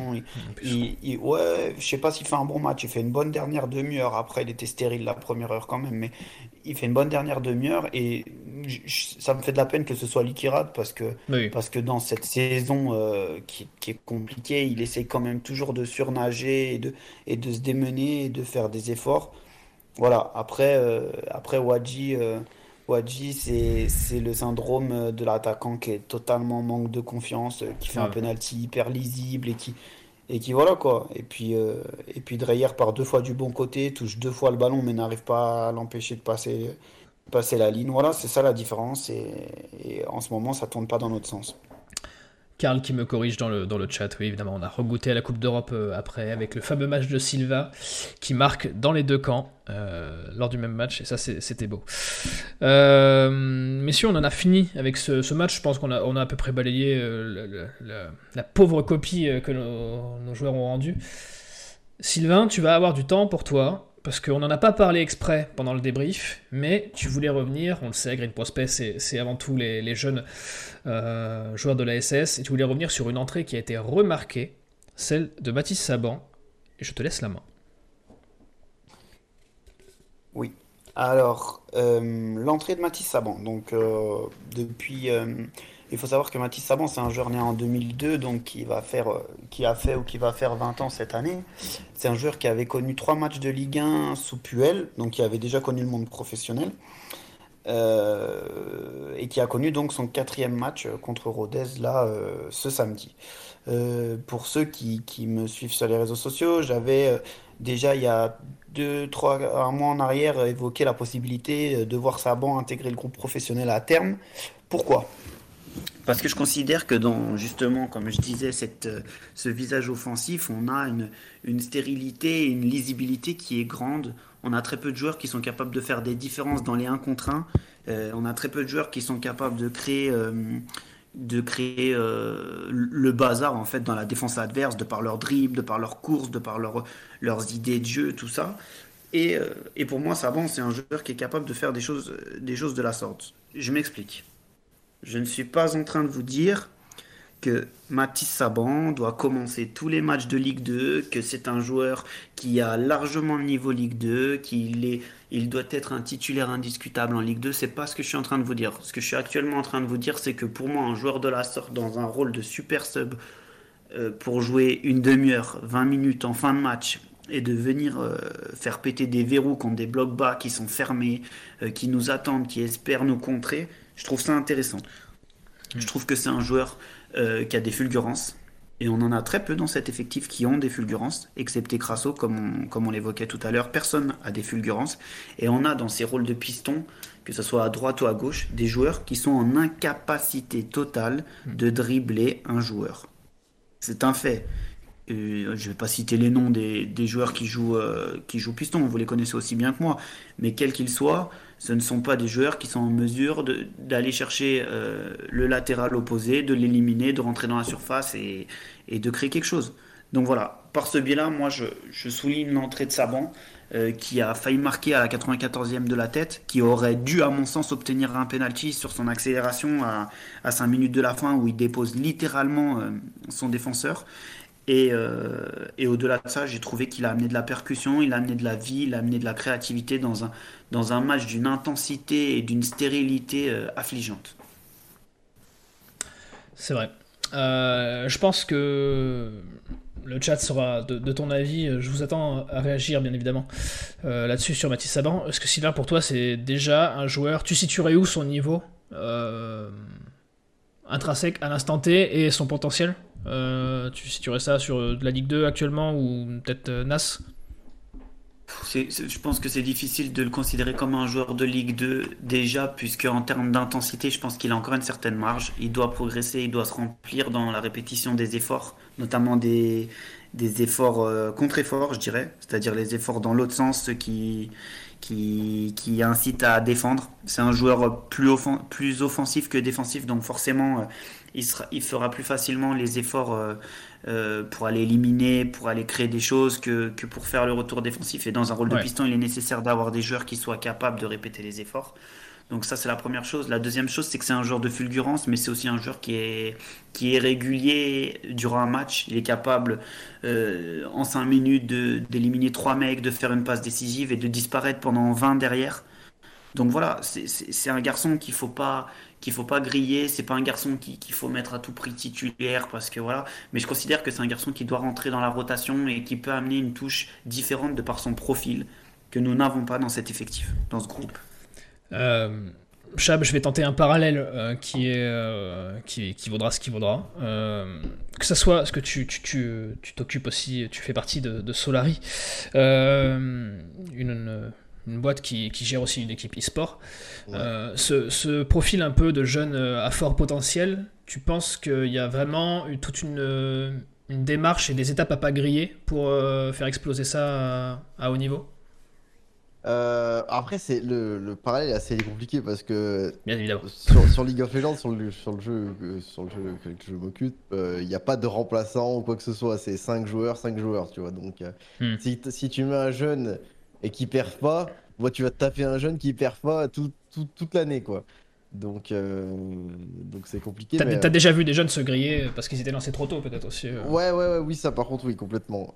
il, il, ouais, je sais pas s'il fait un bon match. Il fait une bonne dernière demi-heure. Après, il était stérile la première heure quand même, mais il fait une bonne dernière demi-heure et ça me fait de la peine que ce soit lui qui rate parce que parce que dans cette saison euh, qui, qui, est compliquée, il essaie quand même toujours de surnager et de et de se démener et de faire des efforts. Voilà. Après euh, après Wadji. Euh, Wadji, c'est le syndrome de l'attaquant qui est totalement manque de confiance, qui fait un penalty hyper lisible et qui, et qui voilà quoi. Et puis, euh, et puis Dreyer part deux fois du bon côté, touche deux fois le ballon, mais n'arrive pas à l'empêcher de passer, passer la ligne. Voilà, c'est ça la différence. Et, en ce moment, ça tourne pas dans notre sens. Karl qui me corrige dans le, dans le chat, oui évidemment, on a regoûté à la Coupe d'Europe euh, après avec le fameux match de Silva qui marque dans les deux camps euh, lors du même match et ça c'était beau. Euh, messieurs, on en a fini avec ce, match, je pense qu'on a, on a à peu près balayé la, pauvre copie que nos, nos joueurs ont rendue. Sylvain, tu vas avoir du temps pour toi parce qu'on n'en a pas parlé exprès pendant le débrief, mais tu voulais revenir, on le sait, Green Prospect, c'est avant tout les, jeunes euh, joueurs de la SS, et tu voulais revenir sur une entrée qui a été remarquée, celle de Mathis Saban, et je te laisse la main. Oui, alors, euh, l'entrée de Mathis Saban, donc euh, depuis il faut savoir que Mathis Saban, c'est un joueur né en 2002, donc qui, va faire, euh, a fait ou qui va faire 20 ans cette année. C'est un joueur qui avait connu trois matchs de Ligue 1 sous Puel, donc qui avait déjà connu le monde professionnel. Euh, et qui a connu donc son quatrième match contre Rodez là euh, ce samedi. pour ceux qui, qui, me suivent sur les réseaux sociaux, j'avais déjà il y a deux, trois, un mois en arrière évoqué la possibilité de voir Saban intégrer le groupe professionnel à terme. Pourquoi? Parce que je considère que dans, justement, comme je disais, cette, euh, ce visage offensif, on a une, une stérilité et une lisibilité qui est grande. On a très peu de joueurs qui sont capables de faire des différences dans les 1 contre 1. Euh, on a très peu de joueurs qui sont capables de créer, euh, de créer le bazar en fait dans la défense adverse, de par leur dribble, de par leur course, de par leur, leurs idées de jeu, tout ça. Et, et pour moi, Saban, c'est un joueur qui est capable de faire des choses, des choses de la sorte. Je m'explique. Je ne suis pas en train de vous dire que Mathis Saban doit commencer tous les matchs de Ligue 2, que c'est un joueur qui a largement le niveau Ligue 2, qu'il est, il doit être un titulaire indiscutable en Ligue 2. C'est pas ce que je suis en train de vous dire. Ce que je suis actuellement en train de vous dire, c'est que pour moi, un joueur de la sorte dans un rôle de super sub euh, pour jouer une demi-heure, 20 minutes en fin de match et de venir euh, faire péter des verrous contre des blocs bas qui sont fermés, euh, qui nous attendent, qui espèrent nous contrer, je trouve ça intéressant. Je trouve que c'est un joueur euh, qui a des fulgurances, Et on en a très peu dans cet effectif qui ont des fulgurances, excepté Crasso, comme on, comme on l'évoquait tout à l'heure. Personne a des fulgurances. Et on a dans ces rôles de piston, que ce soit à droite ou à gauche, des joueurs qui sont en incapacité totale de dribbler un joueur. C'est un fait. Je ne vais pas citer les noms des, joueurs qui jouent, euh, qui jouent piston, vous les connaissez aussi bien que moi. Mais quels qu'ils soient, ce ne sont pas des joueurs qui sont en mesure d'aller chercher euh, le latéral opposé, de l'éliminer, de rentrer dans la surface et, de créer quelque chose. Donc voilà, par ce biais-là, moi je, souligne l'entrée de Saban euh, qui a failli marquer à la 94e de la tête, qui aurait dû à mon sens obtenir un penalty sur son accélération à, à 5 minutes de la fin où il dépose littéralement son défenseur. Et, euh, et au-delà de ça, j'ai trouvé qu'il a amené de la percussion, il a amené de la vie, il a amené de la créativité dans un, dans un match d'une intensité et d'une stérilité euh, affligeante. C'est vrai. Euh, je pense que le chat sera de, ton avis. Je vous attends à réagir, bien évidemment, euh, là-dessus sur Mathis Saban. Est-ce que Sylvain, pour toi, c'est déjà un joueur Tu situerais où son niveau intrinsèque à l'instant T et son potentiel? Euh, Tu situerais ça sur de la Ligue 2 actuellement ou peut-être Nas? Je pense que c'est difficile de le considérer comme un joueur de Ligue 2 déjà, puisque en termes d'intensité, je pense qu'il a encore une certaine marge. Il doit progresser, il doit se remplir dans la répétition des efforts, notamment des, des efforts euh, contre-efforts, je dirais, c'est-à-dire les efforts dans l'autre sens, ceux qui, qui, qui incitent à défendre. C'est un joueur plus, plus offensif que défensif, donc forcément, euh, il, sera, il fera plus facilement les efforts. Euh, pour aller éliminer, pour aller créer des choses que, que, pour faire le retour défensif. Et dans un rôle de piston, il est nécessaire d'avoir des joueurs qui soient capables de répéter les efforts. Donc ça c'est la première chose. La deuxième chose c'est que c'est un joueur de fulgurance, mais c'est aussi un joueur qui est, qui est régulier durant un match. Il est capable euh, en 5 minutes d'éliminer 3 mecs, de faire une passe décisive et de disparaître pendant 20 derrière. Donc voilà, c'est un garçon qu'il faut pas faut pas griller, c'est pas un garçon qu'il faut mettre à tout prix titulaire parce que voilà, mais je considère que c'est un garçon qui doit rentrer dans la rotation et qui peut amener une touche différente de par son profil que nous n'avons pas dans cet effectif, dans ce groupe. Euh, Chab, je vais tenter un parallèle euh, qui, est, euh, qui, qui, vaudra ce qui vaudra. Euh, que ça soit, ce que tu t'occupes tu, tu, aussi, tu fais partie de, de Solari, une, une une boîte qui, gère aussi une équipe e-sport. Ce, profil un peu de jeune à fort potentiel, tu penses qu'il y a vraiment toute une, une, démarche et des étapes à pas griller pour faire exploser ça à, haut niveau? Après, c'est le, parallèle est assez compliqué parce que Bien évidemment. Sur, League of Legends, sur le, sur le jeu, sur le jeu que je m'occupe, il n'y a pas de remplaçant ou quoi que ce soit. C'est 5 joueurs, 5 joueurs, tu vois. Donc, hmm. si, si, tu mets un jeune et qui perd pas, moi, tu vas te taper un jeune qui perd pas tout, toute l'année, quoi. Donc, euh, donc c'est compliqué. T'as as euh, déjà vu des jeunes se griller parce qu'ils étaient lancés trop tôt, peut-être aussi. Euh. Ouais, ouais, ouais, oui, ça, par contre, oui, complètement.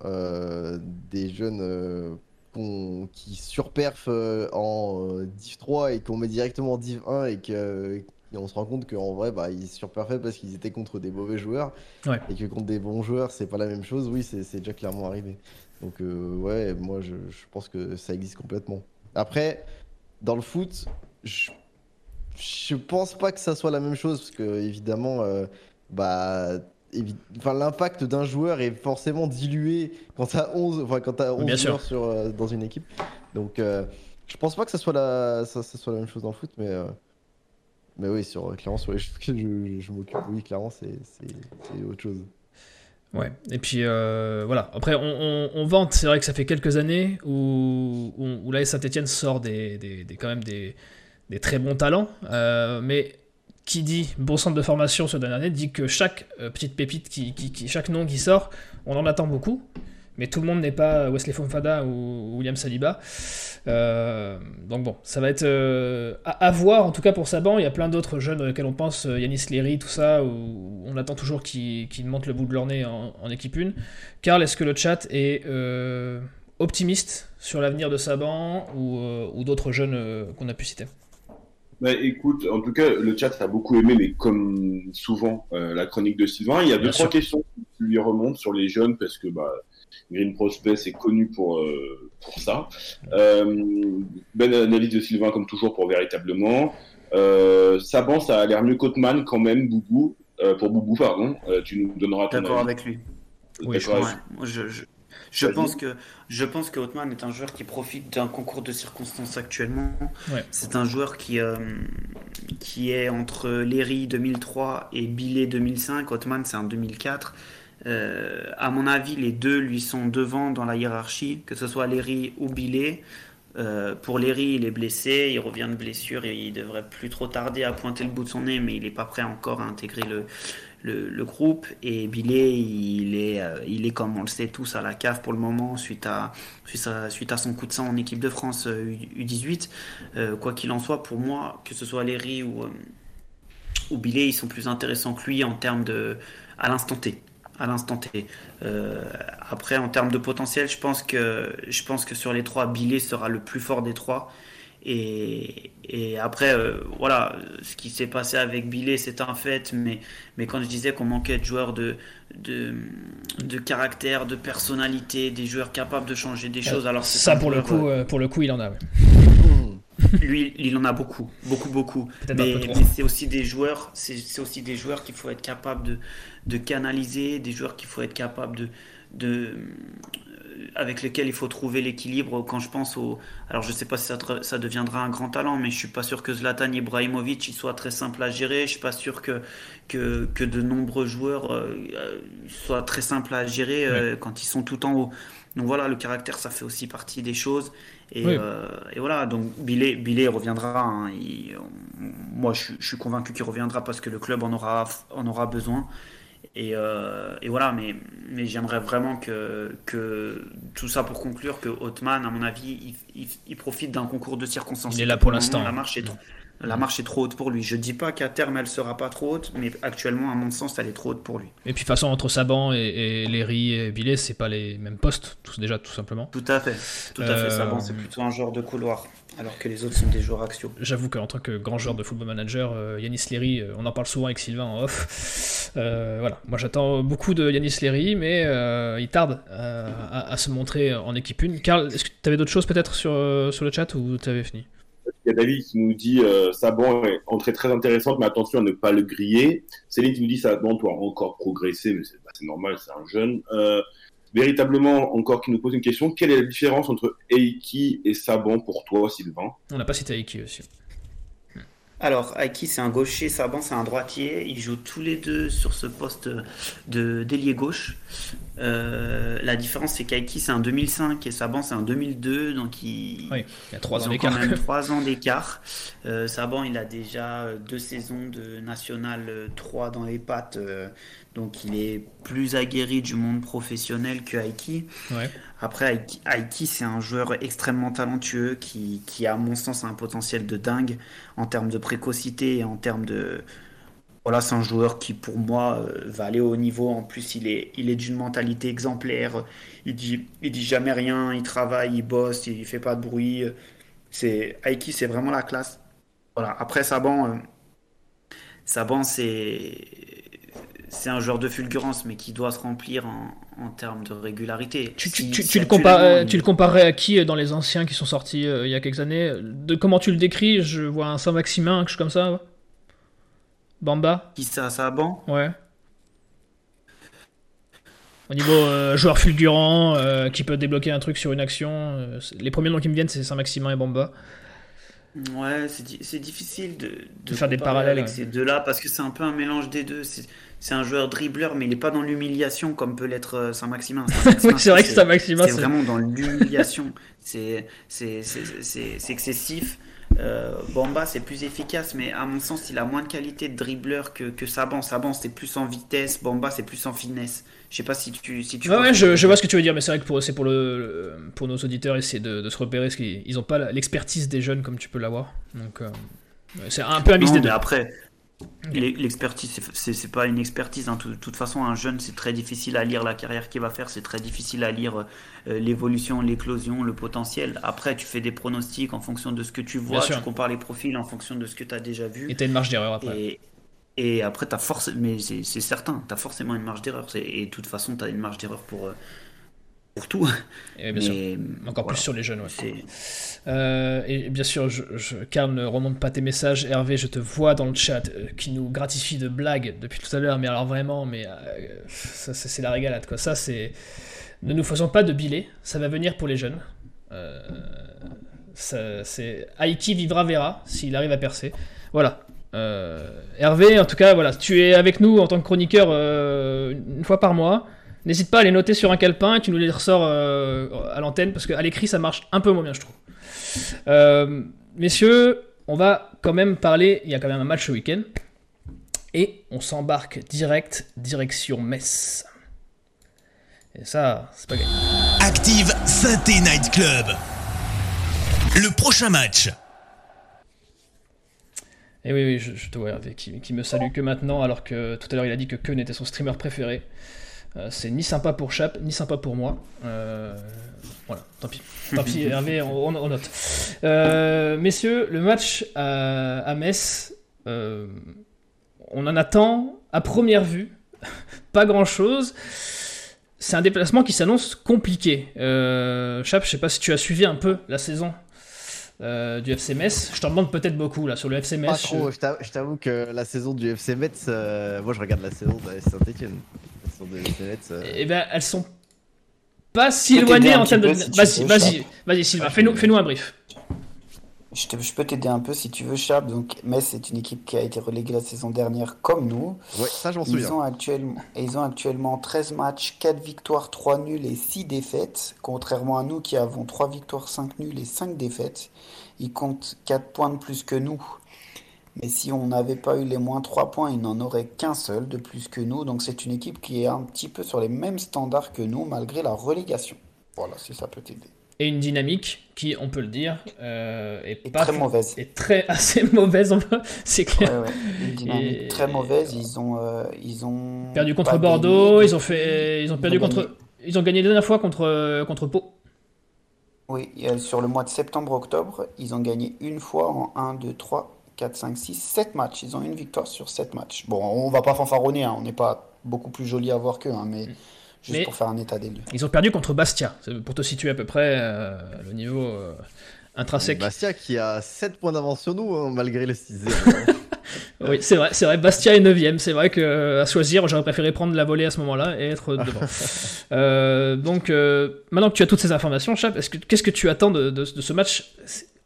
des jeunes qui surperfent en Div 3 et qu'on met directement en Div 1 et que on se rend compte qu'en vrai, bah, ils surperfaient parce qu'ils étaient contre des mauvais joueurs et que contre des bons joueurs, c'est pas la même chose. Oui, c'est déjà clairement arrivé. Donc, ouais, moi, je, je pense que ça existe complètement. Après, dans le foot, je, je pense pas que ça soit la même chose parce que évidemment, euh, bah, enfin, l'impact d'un joueur est forcément dilué quand t'as 11, enfin, quand as 11 joueurs sur, euh, dans une équipe. Donc, euh, je pense pas que ça soit la, ça, soit la même chose dans le foot, mais, mais oui, sur, clairement, sur les choses que je, je m'occupe, oui, clairement, c'est autre chose. Ouais, et puis euh, voilà. Après, on, vante, c'est vrai que ça fait quelques années où, où, là, Saint-Etienne sort des, des, quand même des, des, très bons talents, euh, mais qui dit bon centre de formation sur année dit que chaque euh, petite pépite, qui, qui, chaque nom qui sort, on en attend beaucoup mais tout le monde n'est pas Wesley Fofana ou William Saliba. Euh, donc bon, ça va être euh, à, voir, en tout cas pour Saban. Il y a plein d'autres jeunes auxquels on pense, euh, Yanis Léry, tout ça, où on attend toujours qu'ils montent le bout de leur nez en, équipe 1. Karl, est-ce que le chat est optimiste sur l'avenir de Saban ou, d'autres jeunes qu'on a pu citer? Bah, écoute, en tout cas, le chat a beaucoup aimé, mais comme souvent, la chronique de Sylvain, il y a deux, trois questions qui lui remontent sur les jeunes, parce que bah, Green Prospect est connu pour, euh, pour ça. Euh, belle analyse de Sylvain, comme toujours, pour véritablement. Euh, Saban, ça a l'air mieux qu'Otman quand même, Boubou. euh, pour Boubou, pardon. Euh, tu nous donneras ton D'accord avis. avec lui. Oui, D'accord Ouais, avec- moi, je, je, je pense que je pense que Hotman est un joueur qui profite d'un concours de circonstances actuellement. Ouais. C'est un joueur qui euh, qui est entre Léry 2003 et Billet 2005. Hotman c'est un 2004. Euh, à mon avis, les deux lui sont devant dans la hiérarchie, que ce soit Léry ou Billet. Euh, pour Léry, il est blessé, il revient de blessure et il devrait plus trop tarder à pointer le bout de son nez, mais il n'est pas prêt encore à intégrer le, le, groupe. Et Billet, il est, euh, il est comme on le sait tous à la cave pour le moment suite à, suite à, suite à son coup de sang en équipe de France euh, U- U18. Euh, quoi qu'il en soit, pour moi, que ce soit Léry ou, ou Billet, ils sont plus intéressants que lui en termes de à l'instant T. À l'instant T. Euh, après, en termes de potentiel, je pense que je pense que sur les trois, Billet sera le plus fort des trois. Et, et après, euh, voilà, ce qui s'est passé avec Billet, c'est un fait. Mais, mais quand je disais qu'on manquait de joueurs de, de, de caractère, de personnalité, des joueurs capables de changer des choses, alors c'est Ça, pour le, coup, euh, pour le coup, il en a. ouais. *laughs* lui, il en a beaucoup, beaucoup, beaucoup. Mais, c'est aussi des joueurs, c'est aussi des joueurs qu'il faut être capable de, de canaliser, des joueurs qu'il faut être capable de, de euh, avec lesquels il faut trouver l'équilibre. Quand je pense au, alors je sais pas si ça, deviendra un grand talent, mais je suis pas sûr que Zlatan Ibrahimovic il soit très simple à gérer. Je suis pas sûr que que, que de nombreux joueurs euh, euh, soient très simples à gérer euh, quand ils sont tout en haut. Donc voilà, le caractère, ça fait aussi partie des choses. Et, Oui. euh, et voilà, donc Billet, Billet reviendra. hein. Il- on- moi, je, suis- je suis convaincu qu'il reviendra parce que le club en aura, en aura besoin. Et, euh, et voilà, mais, mais j'aimerais vraiment que, que tout ça pour conclure que Hotman, à mon avis, il, il- il profite d'un concours de circonstances. Il est là pour l'instant. La marche est trop. La marche est trop haute pour lui. Je dis pas qu'à terme elle sera pas trop haute, mais actuellement, à mon sens, elle est trop haute pour lui. Et puis, de toute façon, entre Saban et, et Léry et Billet, c'est pas les mêmes postes, tous, déjà, tout simplement. Tout à fait. Tout à fait. Euh, Saban, c'est plutôt un joueur de couloir, alors que les autres sont des joueurs axiaux. J'avoue qu'en tant que grand joueur de football manager, euh, Yanis Léry, euh, on en parle souvent avec Sylvain en off. Euh, voilà, moi j'attends beaucoup de Yanis Léry, mais euh, il tarde à, à se montrer en équipe 1. Karl, est-ce que tu avais d'autres choses peut-être sur, sur le chat ou tu avais fini? Il y a David qui nous dit euh, Saban est entrée très intéressante, mais attention à ne pas le griller. Céline qui nous dit Saban doit encore progresser, mais c'est normal, c'est un jeune. Euh, véritablement, encore qui nous pose une question quelle est la différence entre Eiki et Saban pour toi, Sylvain? On n'a pas cité Aiki aussi. Alors, Aiki, c'est un gaucher, Saban, c'est un droitier. Ils jouent tous les deux sur ce poste de d'ailier gauche. Euh, la différence, c'est qu'Aiki, c'est un 2005 et Saban, c'est un 2002. Donc, Oui, il y a 3 ils ans ont d'écart. quand même *laughs* trois ans d'écart. Euh, Saban, il a déjà deux saisons de National euh, 3 dans les pattes. euh, donc, il est plus aguerri du monde professionnel que Aiki. Ouais. Après, Aiki, Aiki, c'est un joueur extrêmement talentueux qui, qui, à mon sens, a un potentiel de dingue en termes de précocité et en termes de. Voilà, c'est un joueur qui, pour moi, euh, va aller au haut niveau. En plus, il est, il est d'une mentalité exemplaire. Il dit, il dit jamais rien. Il travaille, il bosse, il fait pas de bruit. C'est Aiki, c'est vraiment la classe. Voilà. Après, Saban, euh, Saban, c'est c'est un joueur de fulgurance, mais qui doit se remplir en, en termes de régularité. Tu, tu- Si- tu- si tu le actuellement, comparais, il- tu le comparais à qui euh, dans les anciens qui sont sortis euh, il y a quelques années? De, Comment tu le décris? Je vois un Saint-Maximin, quelque chose comme ça. Bamba Qui ça, Saban Ouais. Au niveau euh, joueur fulgurant, euh, qui peut débloquer un truc sur une action, euh, les premiers noms qui me viennent, c'est Saint-Maximin et Bamba. Ouais, c'est di- c'est difficile de, de faire des parallèles, avec ouais. ces deux-là parce que c'est un peu un mélange des deux. C'est un joueur dribbleur, mais il n'est pas dans l'humiliation comme peut l'être euh, Saint-Maximin. *laughs* Saint-Maximin, Oui, c'est vrai que Saint-Maximin, c'est c'est. vraiment dans l'humiliation. C'est excessif. Euh, Bamba, c'est plus efficace, mais à mon sens, il a moins de qualité de dribbleur que, que Saban. Saban, c'est plus en vitesse. Bamba, c'est plus en finesse. Je sais pas si tu, si tu Ouais, ouais, je, vois ce que tu veux dire, mais c'est vrai que pour, c'est pour, le, pour nos auditeurs essayer de, de se repérer, parce qu'ils n'ont pas l'expertise des jeunes comme tu peux l'avoir. Donc, euh, c'est un peu un mix Non, des mais deux. après, l'expertise, c'est- pas une expertise. hein. De toute façon, un jeune, c'est très difficile à lire la carrière qu'il va faire. C'est très difficile à lire euh, l'évolution, l'éclosion, le potentiel. Après, tu fais des pronostics en fonction de ce que tu vois. Tu compares les profils en fonction de ce que tu as déjà vu. Et t'as une marge d'erreur après. Et, et après, t'as force, mais c'est certain, tu as forcément une marge d'erreur. Et de toute façon, tu as une marge d'erreur pour, euh, pour tout. Et bien sûr. Encore plus sur les jeunes, ouais. Euh, et bien sûr, je, je, Karl ne remonte pas tes messages. Hervé, je te vois dans le chat euh, qui nous gratifie de blagues depuis tout à l'heure. Mais alors vraiment, mais euh, ça, c'est c'est la régalade quoi. Ça c'est. Ne nous faisons pas de billets. Ça va venir pour les jeunes. C'est Aiki vivra verra s'il arrive à percer. Voilà. Hervé, en tout cas, voilà, tu es avec nous en tant que chroniqueur une fois par mois. N'hésite pas à les noter sur un calepin et tu nous les ressors euh, à l'antenne parce qu'à l'écrit ça marche un peu moins bien, je trouve. Euh, messieurs, on va quand même parler. Il y a quand même un match ce week-end. Et on s'embarque direct, direction Metz. Et ça, c'est pas gagné. Active Synthé Night Club. Le prochain match. Et oui, oui, je, je te vois qui, qui me salue que maintenant alors que tout à l'heure il a dit que Keun était son streamer préféré. Euh, c'est ni sympa pour Chap, ni sympa pour moi. Euh, voilà, tant pis. Tant pis, *laughs* Hervé, on, note. Euh, messieurs, le match à, à Metz, euh, on en attend à première vue *laughs* pas grand chose. C'est un déplacement qui s'annonce compliqué. Euh, Chap, je sais pas si tu as suivi un peu la saison euh, du FC Metz. Je t'en demande peut-être beaucoup là sur le FC Metz. Pas trop, je t'a- je t'avoue que la saison du FC Metz, euh, moi je regarde la saison de Saint-Etienne. Du FC Metz. euh, Eh ben, elles sont pas si éloignées en termes de. Vas-y, vas-y, vas-y, Sylvain, Ah, fais-nous un brief. Je, te- je peux t'aider un peu si tu veux, Chab. Donc, Metz est une équipe qui a été reléguée la saison dernière comme nous. Ouais, ça je m'en Ils souviens. ont, actuellement, ils ont actuellement 13 matchs, 4 victoires, 3 nuls et 6 défaites. Contrairement à nous qui avons 3 victoires, 5 nuls et 5 défaites. Ils comptent 4 points de plus que nous. Mais si on n'avait pas eu les moins 3 points, ils n'en auraient qu'un seul de plus que nous. Donc c'est une équipe qui est un petit peu sur les mêmes standards que nous malgré la relégation. Voilà, si ça peut t'aider. Et une dynamique qui, on peut le dire, euh, est, pas très mauvaise. est très *laughs* assez mauvaise, c'est clair. Ouais, ouais. Une dynamique Et- très mauvaise. Ils ont, euh, ils ont Perdu contre Bordeaux, ils ont fait, ils ont perdu Ils ont contre, gagné. ils ont gagné la dernière fois contre contre Pau. Oui, euh, sur le mois de septembre-octobre, ils ont gagné une fois en 1, 2, 3, 4, 5, 6, 7 matchs. Ils ont une victoire sur 7 matchs. Bon, on va pas fanfaronner, hein, on n'est pas beaucoup plus joli à voir qu'eux, hein, mais juste Mais- pour faire un état des lieux. Ils ont perdu contre Bastia, pour te situer à peu près euh, le niveau euh, intrinsèque. Bastia qui a 7 points d'avance sur nous, hein, malgré le 6-0. *laughs* Oui, c'est vrai, c'est vrai. Bastia est 9ème. C'est vrai que euh, à choisir, j'aurais préféré prendre la volée à ce moment-là et être *laughs* devant. Euh, donc, euh, maintenant que tu as toutes ces informations, Chap, est-ce que- qu'est-ce que tu attends de, de- de ce match?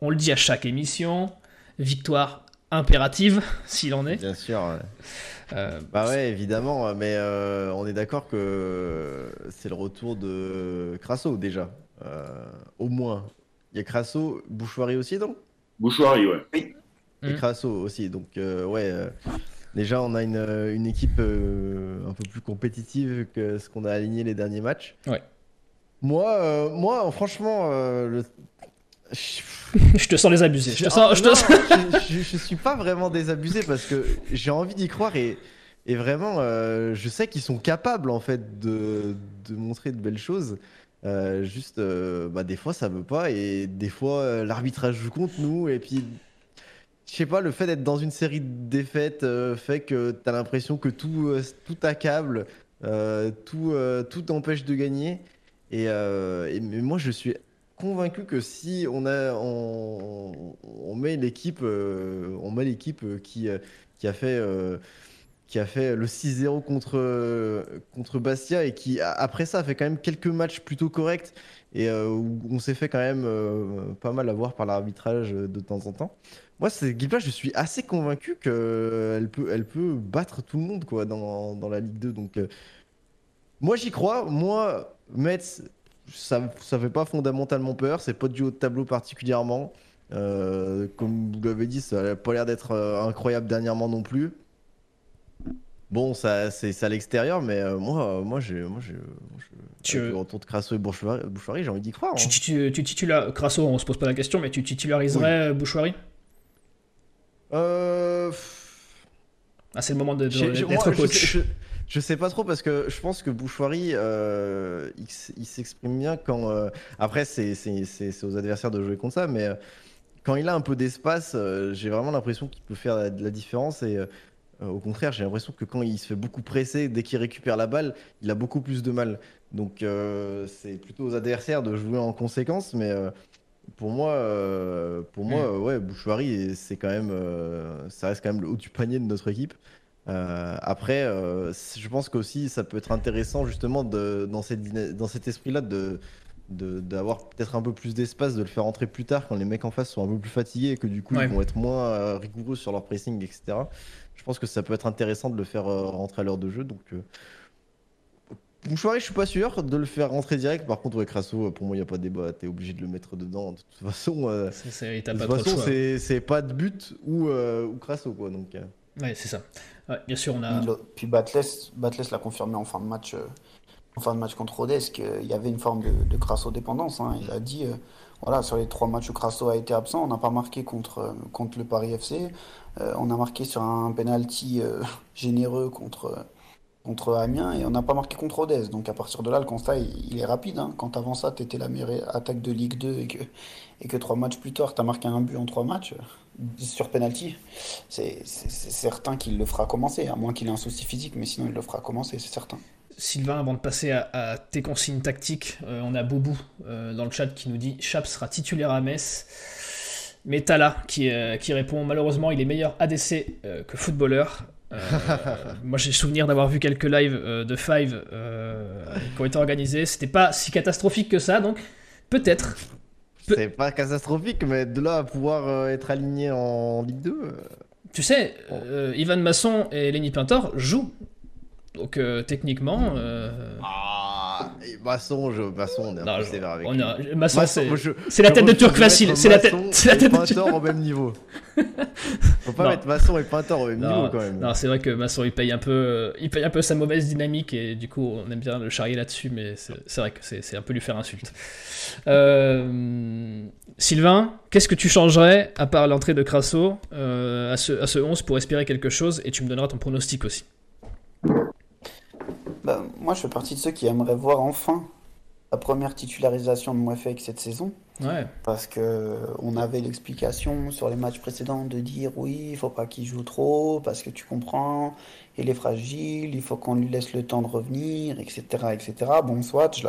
On le dit à chaque émission victoire impérative, *laughs* s'il en est. Bien sûr. ouais. Euh, Bah ouais, évidemment, mais euh, on est d'accord que c'est le retour de Crasso déjà. Euh, au moins. Il y a Crasso, Bouchoirie aussi, non? Bouchoirie, ouais. Et Mm. Crasso aussi. Donc, euh, ouais, euh, déjà, on a une, une équipe euh, un peu plus compétitive que ce qu'on a aligné les derniers matchs. Ouais. Moi, euh, moi franchement, euh, le... je- te sens les abusés. Je te sens. je te non, sens- je, je- je suis pas vraiment désabusé parce que j'ai envie d'y croire et, et vraiment, euh, je sais qu'ils sont capables en fait de, de montrer de belles choses. Euh, juste, euh, bah, des fois ça veut pas et des fois l'arbitrage joue contre nous et puis je sais pas, le fait d'être dans une série de défaites fait que t'as l'impression que tout, tout accable, tout, tout empêche de gagner. Et, et- mais moi, je suis convaincu que si on, a, on, on met l'équipe, euh, on met l'équipe euh, qui, euh, qui a fait. qui a fait le 6-0 contre, contre Bastia et qui, après ça, a fait quand même quelques matchs plutôt corrects et où on s'est fait quand même pas mal avoir par l'arbitrage de temps en temps. Moi, cette équipe-là, je suis assez convaincu qu'elle peut, elle peut battre tout le monde quoi, dans, dans la Ligue 2. Donc, moi, j'y crois. Moi, Metz, ça ne fait pas fondamentalement peur. C'est pas du haut de tableau particulièrement. Euh, comme vous l'avez dit, ça n'a pas l'air d'être euh, incroyable dernièrement non plus. Bon, ça, c'est à l'extérieur, mais euh, moi, euh, moi, j'ai, moi, j'ai, Tu- retour de Crasso et Bouchoirie, j'ai envie d'y croire. tu, hein. tu, tu titula- Crasso, on se pose pas la question, mais tu titulariserais Bouchoirie? Euh, Ah, c'est le moment de- de- d'être je coach. sais- Je, je sais pas trop parce que je pense que Bouchoirie, euh, il, s'exprime bien quand. euh, après, c'est c'est- c'est- c'est aux adversaires de jouer contre ça, mais euh, quand il a un peu d'espace, euh, j'ai vraiment l'impression qu'il peut faire la, de la différence. Et euh, au contraire, j'ai l'impression que quand il se fait beaucoup presser, dès qu'il récupère la balle, il a beaucoup plus de mal. Donc c'est plutôt aux adversaires de jouer en conséquence, mais pour moi, pour moi, mm. ouais, Bouchouari, c'est quand même, ça reste quand même le haut du panier de notre équipe. Après, je pense qu'aussi ça peut être intéressant justement de, dans, cette, dans cet esprit-là de d'avoir peut-être un peu plus d'espace, de le faire entrer plus tard quand les mecs en face sont un peu plus fatigués et que du coup ils vont être moins rigoureux sur leur pressing, etc. Je pense que ça peut être intéressant de le faire rentrer à l'heure de jeu. Donc, Mouchoiré, je suis pas sûr de le faire rentrer direct. Par contre, ouais, Crasso, pour moi, il n'y a pas de débat. T'es obligé de le mettre dedans. De toute façon, euh, c'est pas de but ou, euh, ou Crasso, quoi. Donc, euh. Ouais, c'est ça. bien sûr, on a. Puis Batless, l'a confirmé en fin de match, en fin de match contre Rodez qu'il y avait une forme de, de Crasso dépendance. Hein. Il a dit, voilà, sur les trois matchs où Crasso a été absent, on n'a pas marqué contre, contre le Paris FC. on a marqué sur un penalty généreux contre contre Amiens et on n'a pas marqué contre Rodez. Donc à partir de là, le constat, il, est rapide. Hein. Quand avant ça, tu étais la meilleure attaque de Ligue 2 et que, et que trois matchs plus tard, tu as marqué un but en trois matchs euh, sur penalty, c'est certain qu'il le fera commencer, à moins qu'il ait un souci physique, mais sinon il le fera commencer, c'est certain. Sylvain, avant de passer à, tes consignes tactiques, euh, on a Boubou euh, dans le chat qui nous dit Chap sera titulaire à Metz. Mais Tala qui, qui répond malheureusement il est meilleur ADC que footballeur. Euh, *laughs* moi, j'ai souvenir d'avoir vu quelques lives euh, de Five euh, qui ont été organisés. C'était pas si catastrophique que ça, donc peut-être. C'est pas catastrophique, mais de là à pouvoir être aligné en Ligue 2. Tu sais, Ivan Masson et Lenny Pintor jouent. Donc techniquement. Ah Masson, je, Masson, on est un peu sévère avec on a, Masson, c'est la tête de Turc facile. C'est la tête, c'est la tête de Turc. au même niveau. *laughs* Faut pas mettre Masson et Pintor au même niveau quand même. Non, c'est vrai que Masson il paye un peu, il paye un peu sa mauvaise dynamique et du coup on aime bien le charrier là-dessus, mais c'est vrai que c'est un peu lui faire insulte. Euh, Sylvain, qu'est-ce que tu changerais à part l'entrée de Crasso euh, à, ce, à ce 11 pour espérer quelque chose et tu me donneras ton pronostic aussi? Bah, moi, je fais partie de ceux qui aimeraient voir enfin la première titularisation de Mouefek cette saison. Ouais. Parce que on avait l'explication sur les matchs précédents de dire oui, il faut pas qu'il joue trop, parce que tu comprends, il est fragile, il faut qu'on lui laisse le temps de revenir, etc. etc. Bon, soit, je,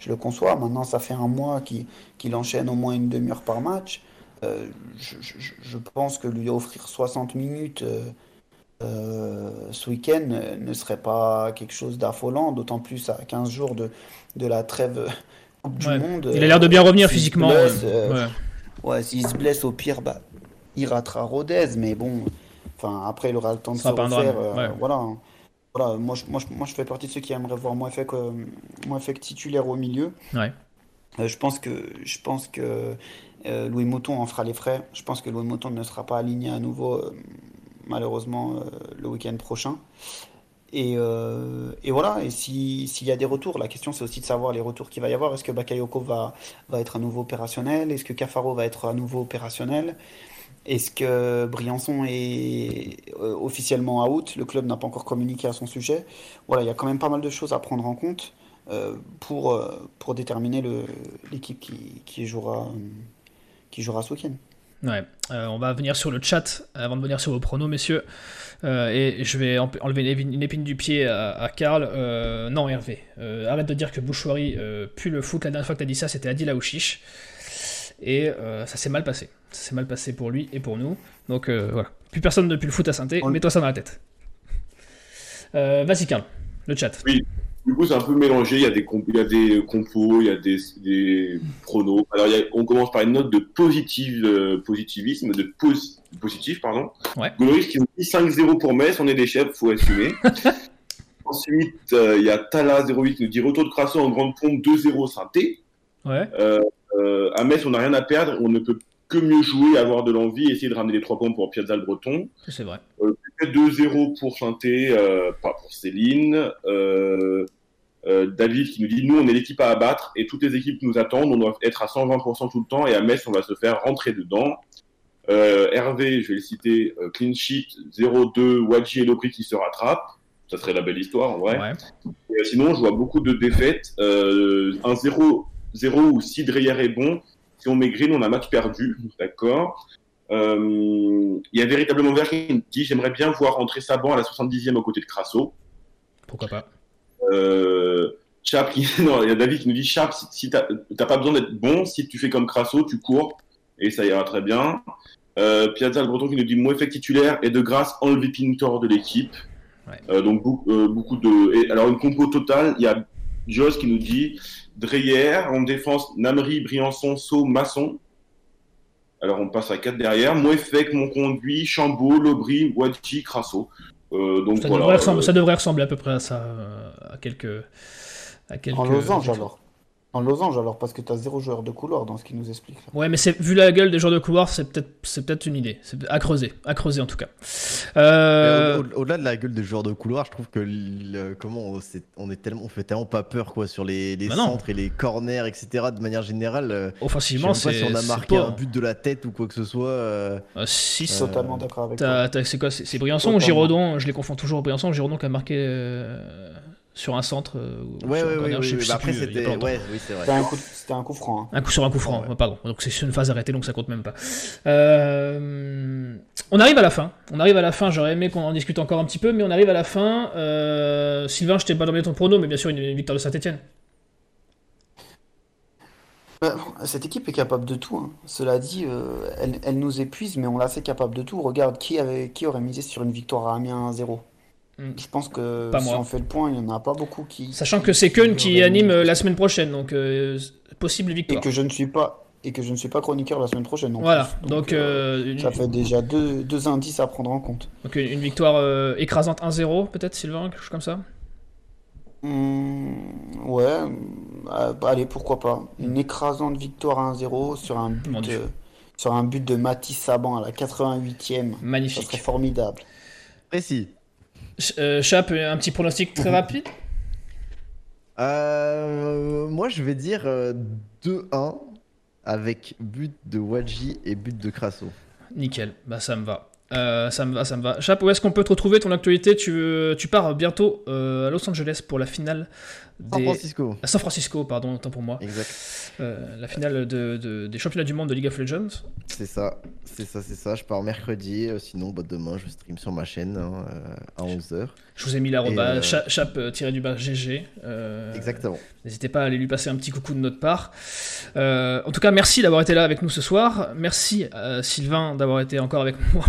je le conçois. Maintenant, ça fait un mois qu'il enchaîne au moins une demi-heure par match. Euh, je, je, je, pense que lui offrir 60 minutes. Euh, euh, ce week-end ne serait pas quelque chose d'affolant, d'autant plus à 15 jours de, de la trêve *laughs* Coupe du Monde. Il a l'air de bien revenir physiquement. Euh, ouais, s'il se blesse au pire, bah, il ratera Rodez, mais bon, enfin après il aura le temps de se refaire. Euh, voilà. Voilà, moi, moi, moi je fais partie de ceux qui aimeraient voir moi fait que titulaire au milieu. Ouais. je pense que, je pense que Louis Mouton en fera les frais. Je pense que Louis Mouton ne sera pas aligné à nouveau malheureusement euh, le week-end prochain. Et, euh, voilà, et s'il y a des retours, la question c'est aussi de savoir les retours qu'il va y avoir. Est-ce que Bakayoko va, être à nouveau opérationnel? Est-ce que Cafaro va être à nouveau opérationnel? Est-ce que Briançon est euh, officiellement out? Le club n'a pas encore communiqué à son sujet. Voilà, il y a quand même pas mal de choses à prendre en compte pour, déterminer l'équipe qui jouera ce week-end. Ouais, euh, on va venir sur le chat avant de venir sur vos pronos, messieurs. Euh, et je vais enlever une épine du pied à, Karl. Euh, non, Hervé, arrête de dire que Bouchouari pue le foot. La dernière fois que tu as dit ça, c'était Adil Aouchiche. Et ça s'est mal passé. Ça s'est mal passé pour lui et pour nous. Donc voilà. Plus personne ne pue le foot à synthé. Mets-toi ça dans la tête. Vas-y, Karl, le chat. Oui. Du coup, c'est un peu mélangé. Il y a des, il y a des compos, il y a des, des pronos. Alors, on commence par une note de positive, euh, positivisme, de positif, pardon. Ouais. Goloris qui nous dit 5-0 pour Metz, on est des chefs, faut assumer. *laughs* Ensuite, euh, il y a Tala08 qui nous dit retour de Crasso en grande pompe, 2-0 synthé. Ouais. Euh, à Metz, on n'a rien à perdre, on ne peut que mieux jouer, avoir de l'envie, essayer de ramener les trois points pour Piazza le Breton. C'est vrai. 2-0 pour Synthé, pas pour Céline. Euh, David qui nous dit nous on est l'équipe à abattre et toutes les équipes nous attendent, on doit être à 120% tout le temps et à Metz on va se faire rentrer dedans. Euh, Hervé, je vais le citer, euh, clean sheet 0-2, Wadji et Lopri qui se rattrapent. Ça serait la belle histoire en vrai. sinon, je vois beaucoup de défaites. un 0, 0 où si Dreyer est bon, si on met Green, on a match perdu. D'accord Euh, Il y a véritablement Vert qui dit j'aimerais bien voir entrer Saban à la 70e aux côtés de Crasso. Pourquoi pas Euh, Chap, qui- *laughs* non, il y a David qui nous dit Chap, si, si t'as pas besoin d'être bon, si tu fais comme Crasso, tu cours et ça ira très bien. Euh, Piazza le Breton qui nous dit moi effet titulaire et de grâce enlever Pintor de l'équipe. Ouais. Euh, donc beaucoup, euh, beaucoup de. Et, alors une compo totale, il y a Joss qui nous dit Dreyer en défense, Namri, Briançon, Sceaux, Masson. Alors on passe à 4 derrière. Moefek, Mon Conduit, Chambaud, Lobry, Wadji, Crasso. Euh, donc ça, voilà. devrait ressembler, euh, ça devrait ressembler à peu près à ça, euh, à quelques. À quelques En losange alors. En losange alors, parce que t'as zéro joueur de couloir dans ce qu'il nous explique. là. Ouais, mais c'est vu la gueule des joueurs de couloir, c'est peut-être c'est peut-être une idée. C'est à creuser, à creuser en tout cas. Euh, Mais au- au- Au-delà de la gueule des joueurs de couloir, je trouve que le- comment on, est tellement, on fait tellement pas peur quoi sur les, les Bah centres et les corners, etc. De manière générale, euh, offensivement, c'est pas si on a marqué un but de la tête ou quoi que ce soit. euh, Euh, si, Euh, Totalement d'accord avec toi. c'est quoi C'est Briançon ou. Giraudon Je les confonds toujours. Briançon ou Giraudon qui a marqué euh, sur un centre. euh, ou Ouais, sur un ouais, ouais, corner, je sais- ouais, je sais bah après plus, c'était, ouais, oui c'est vrai. C'était un coup, c'était un coup franc. hein. Un coup sur un coup franc, Ouais. pardon. Donc c'est sur une phase arrêtée, donc ça compte même pas. Euh, on arrive à la fin. On arrive à la fin. J'aurais aimé qu'on en discute encore un petit peu, mais on arrive à la fin. Euh, Sylvain, je t'ai pas donné ton prono, mais bien sûr une, une victoire de Saint-Etienne. Euh, Cette équipe est capable de tout. hein. Cela dit, euh, elle, elle nous épuise, mais on l'a fait capable de tout. Regarde, qui, avait, qui aurait misé sur une victoire à Amiens 1-0 Hmm. Je pense que Pas si moi. on fait le point, il n'y en a pas beaucoup qui. Sachant que c'est Keun qui anime euh, la semaine prochaine, donc euh, possible Et victoire. que je ne suis pas et que je ne suis pas chroniqueur la semaine prochaine. non Voilà, plus. donc, euh, euh, une, ça fait déjà deux, deux indices à prendre en compte. donc, une victoire euh, écrasante 1-0, peut-être, Sylvain, quelque chose comme ça Hmm, ouais, allez, pourquoi pas. Une écrasante victoire à 1-0 sur un but, euh, sur un but de Mathis Saban à la 88e. Ça Magnifique. serait formidable. Précis. Euh, Chap, un petit pronostic très rapide Euh, moi je vais dire euh, 2-1 avec but de Wadji et but de Crasso. Nickel, bah ça me va. Euh, ça me va, ça me va. Chap, où est-ce qu'on peut te retrouver ton actualité? Tu, pars bientôt euh, à Los Angeles pour la finale San. Francisco. à San Francisco, pardon, autant pour moi. Exact. Euh, la finale de- de- des championnats du monde de League of Legends. C'est ça, c'est ça, c'est ça. Je pars mercredi. euh, sinon, bah, demain, je stream sur ma chaîne hein, euh, à 11h. Je vous ai mis l'arroba euh, cha- chap euh, tiré du bas GG. euh, Exactement. N'hésitez pas à aller lui passer un petit coucou de notre part. En tout cas, merci d'avoir été là avec nous ce soir. Merci Sylvain d'avoir été encore avec *laughs* moi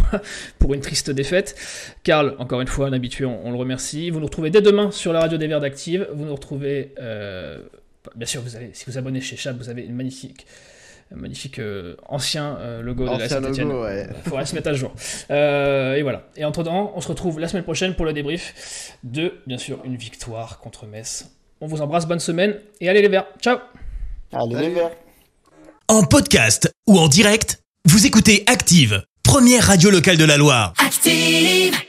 pour une triste défaite. Karl, encore une fois, un habitué, on, on le remercie. Vous nous retrouvez dès demain sur la radio des Verts d'Active. Vous nous retrouvez, euh, bien sûr, vous avez, si vous abonnez chez Chap, vous avez une magnifique. un magnifique euh, ancien euh, logo de la Saint-Etienne. ouais. Il faudrait se mettre à jour. Euh, et voilà. Et entre-temps, on se retrouve la semaine prochaine pour le débrief de, bien sûr, une victoire contre Metz. On vous embrasse, bonne semaine et allez les verts. Ciao Allez, les verts. En podcast ou en direct, vous écoutez Active, première radio locale de la Loire. Active.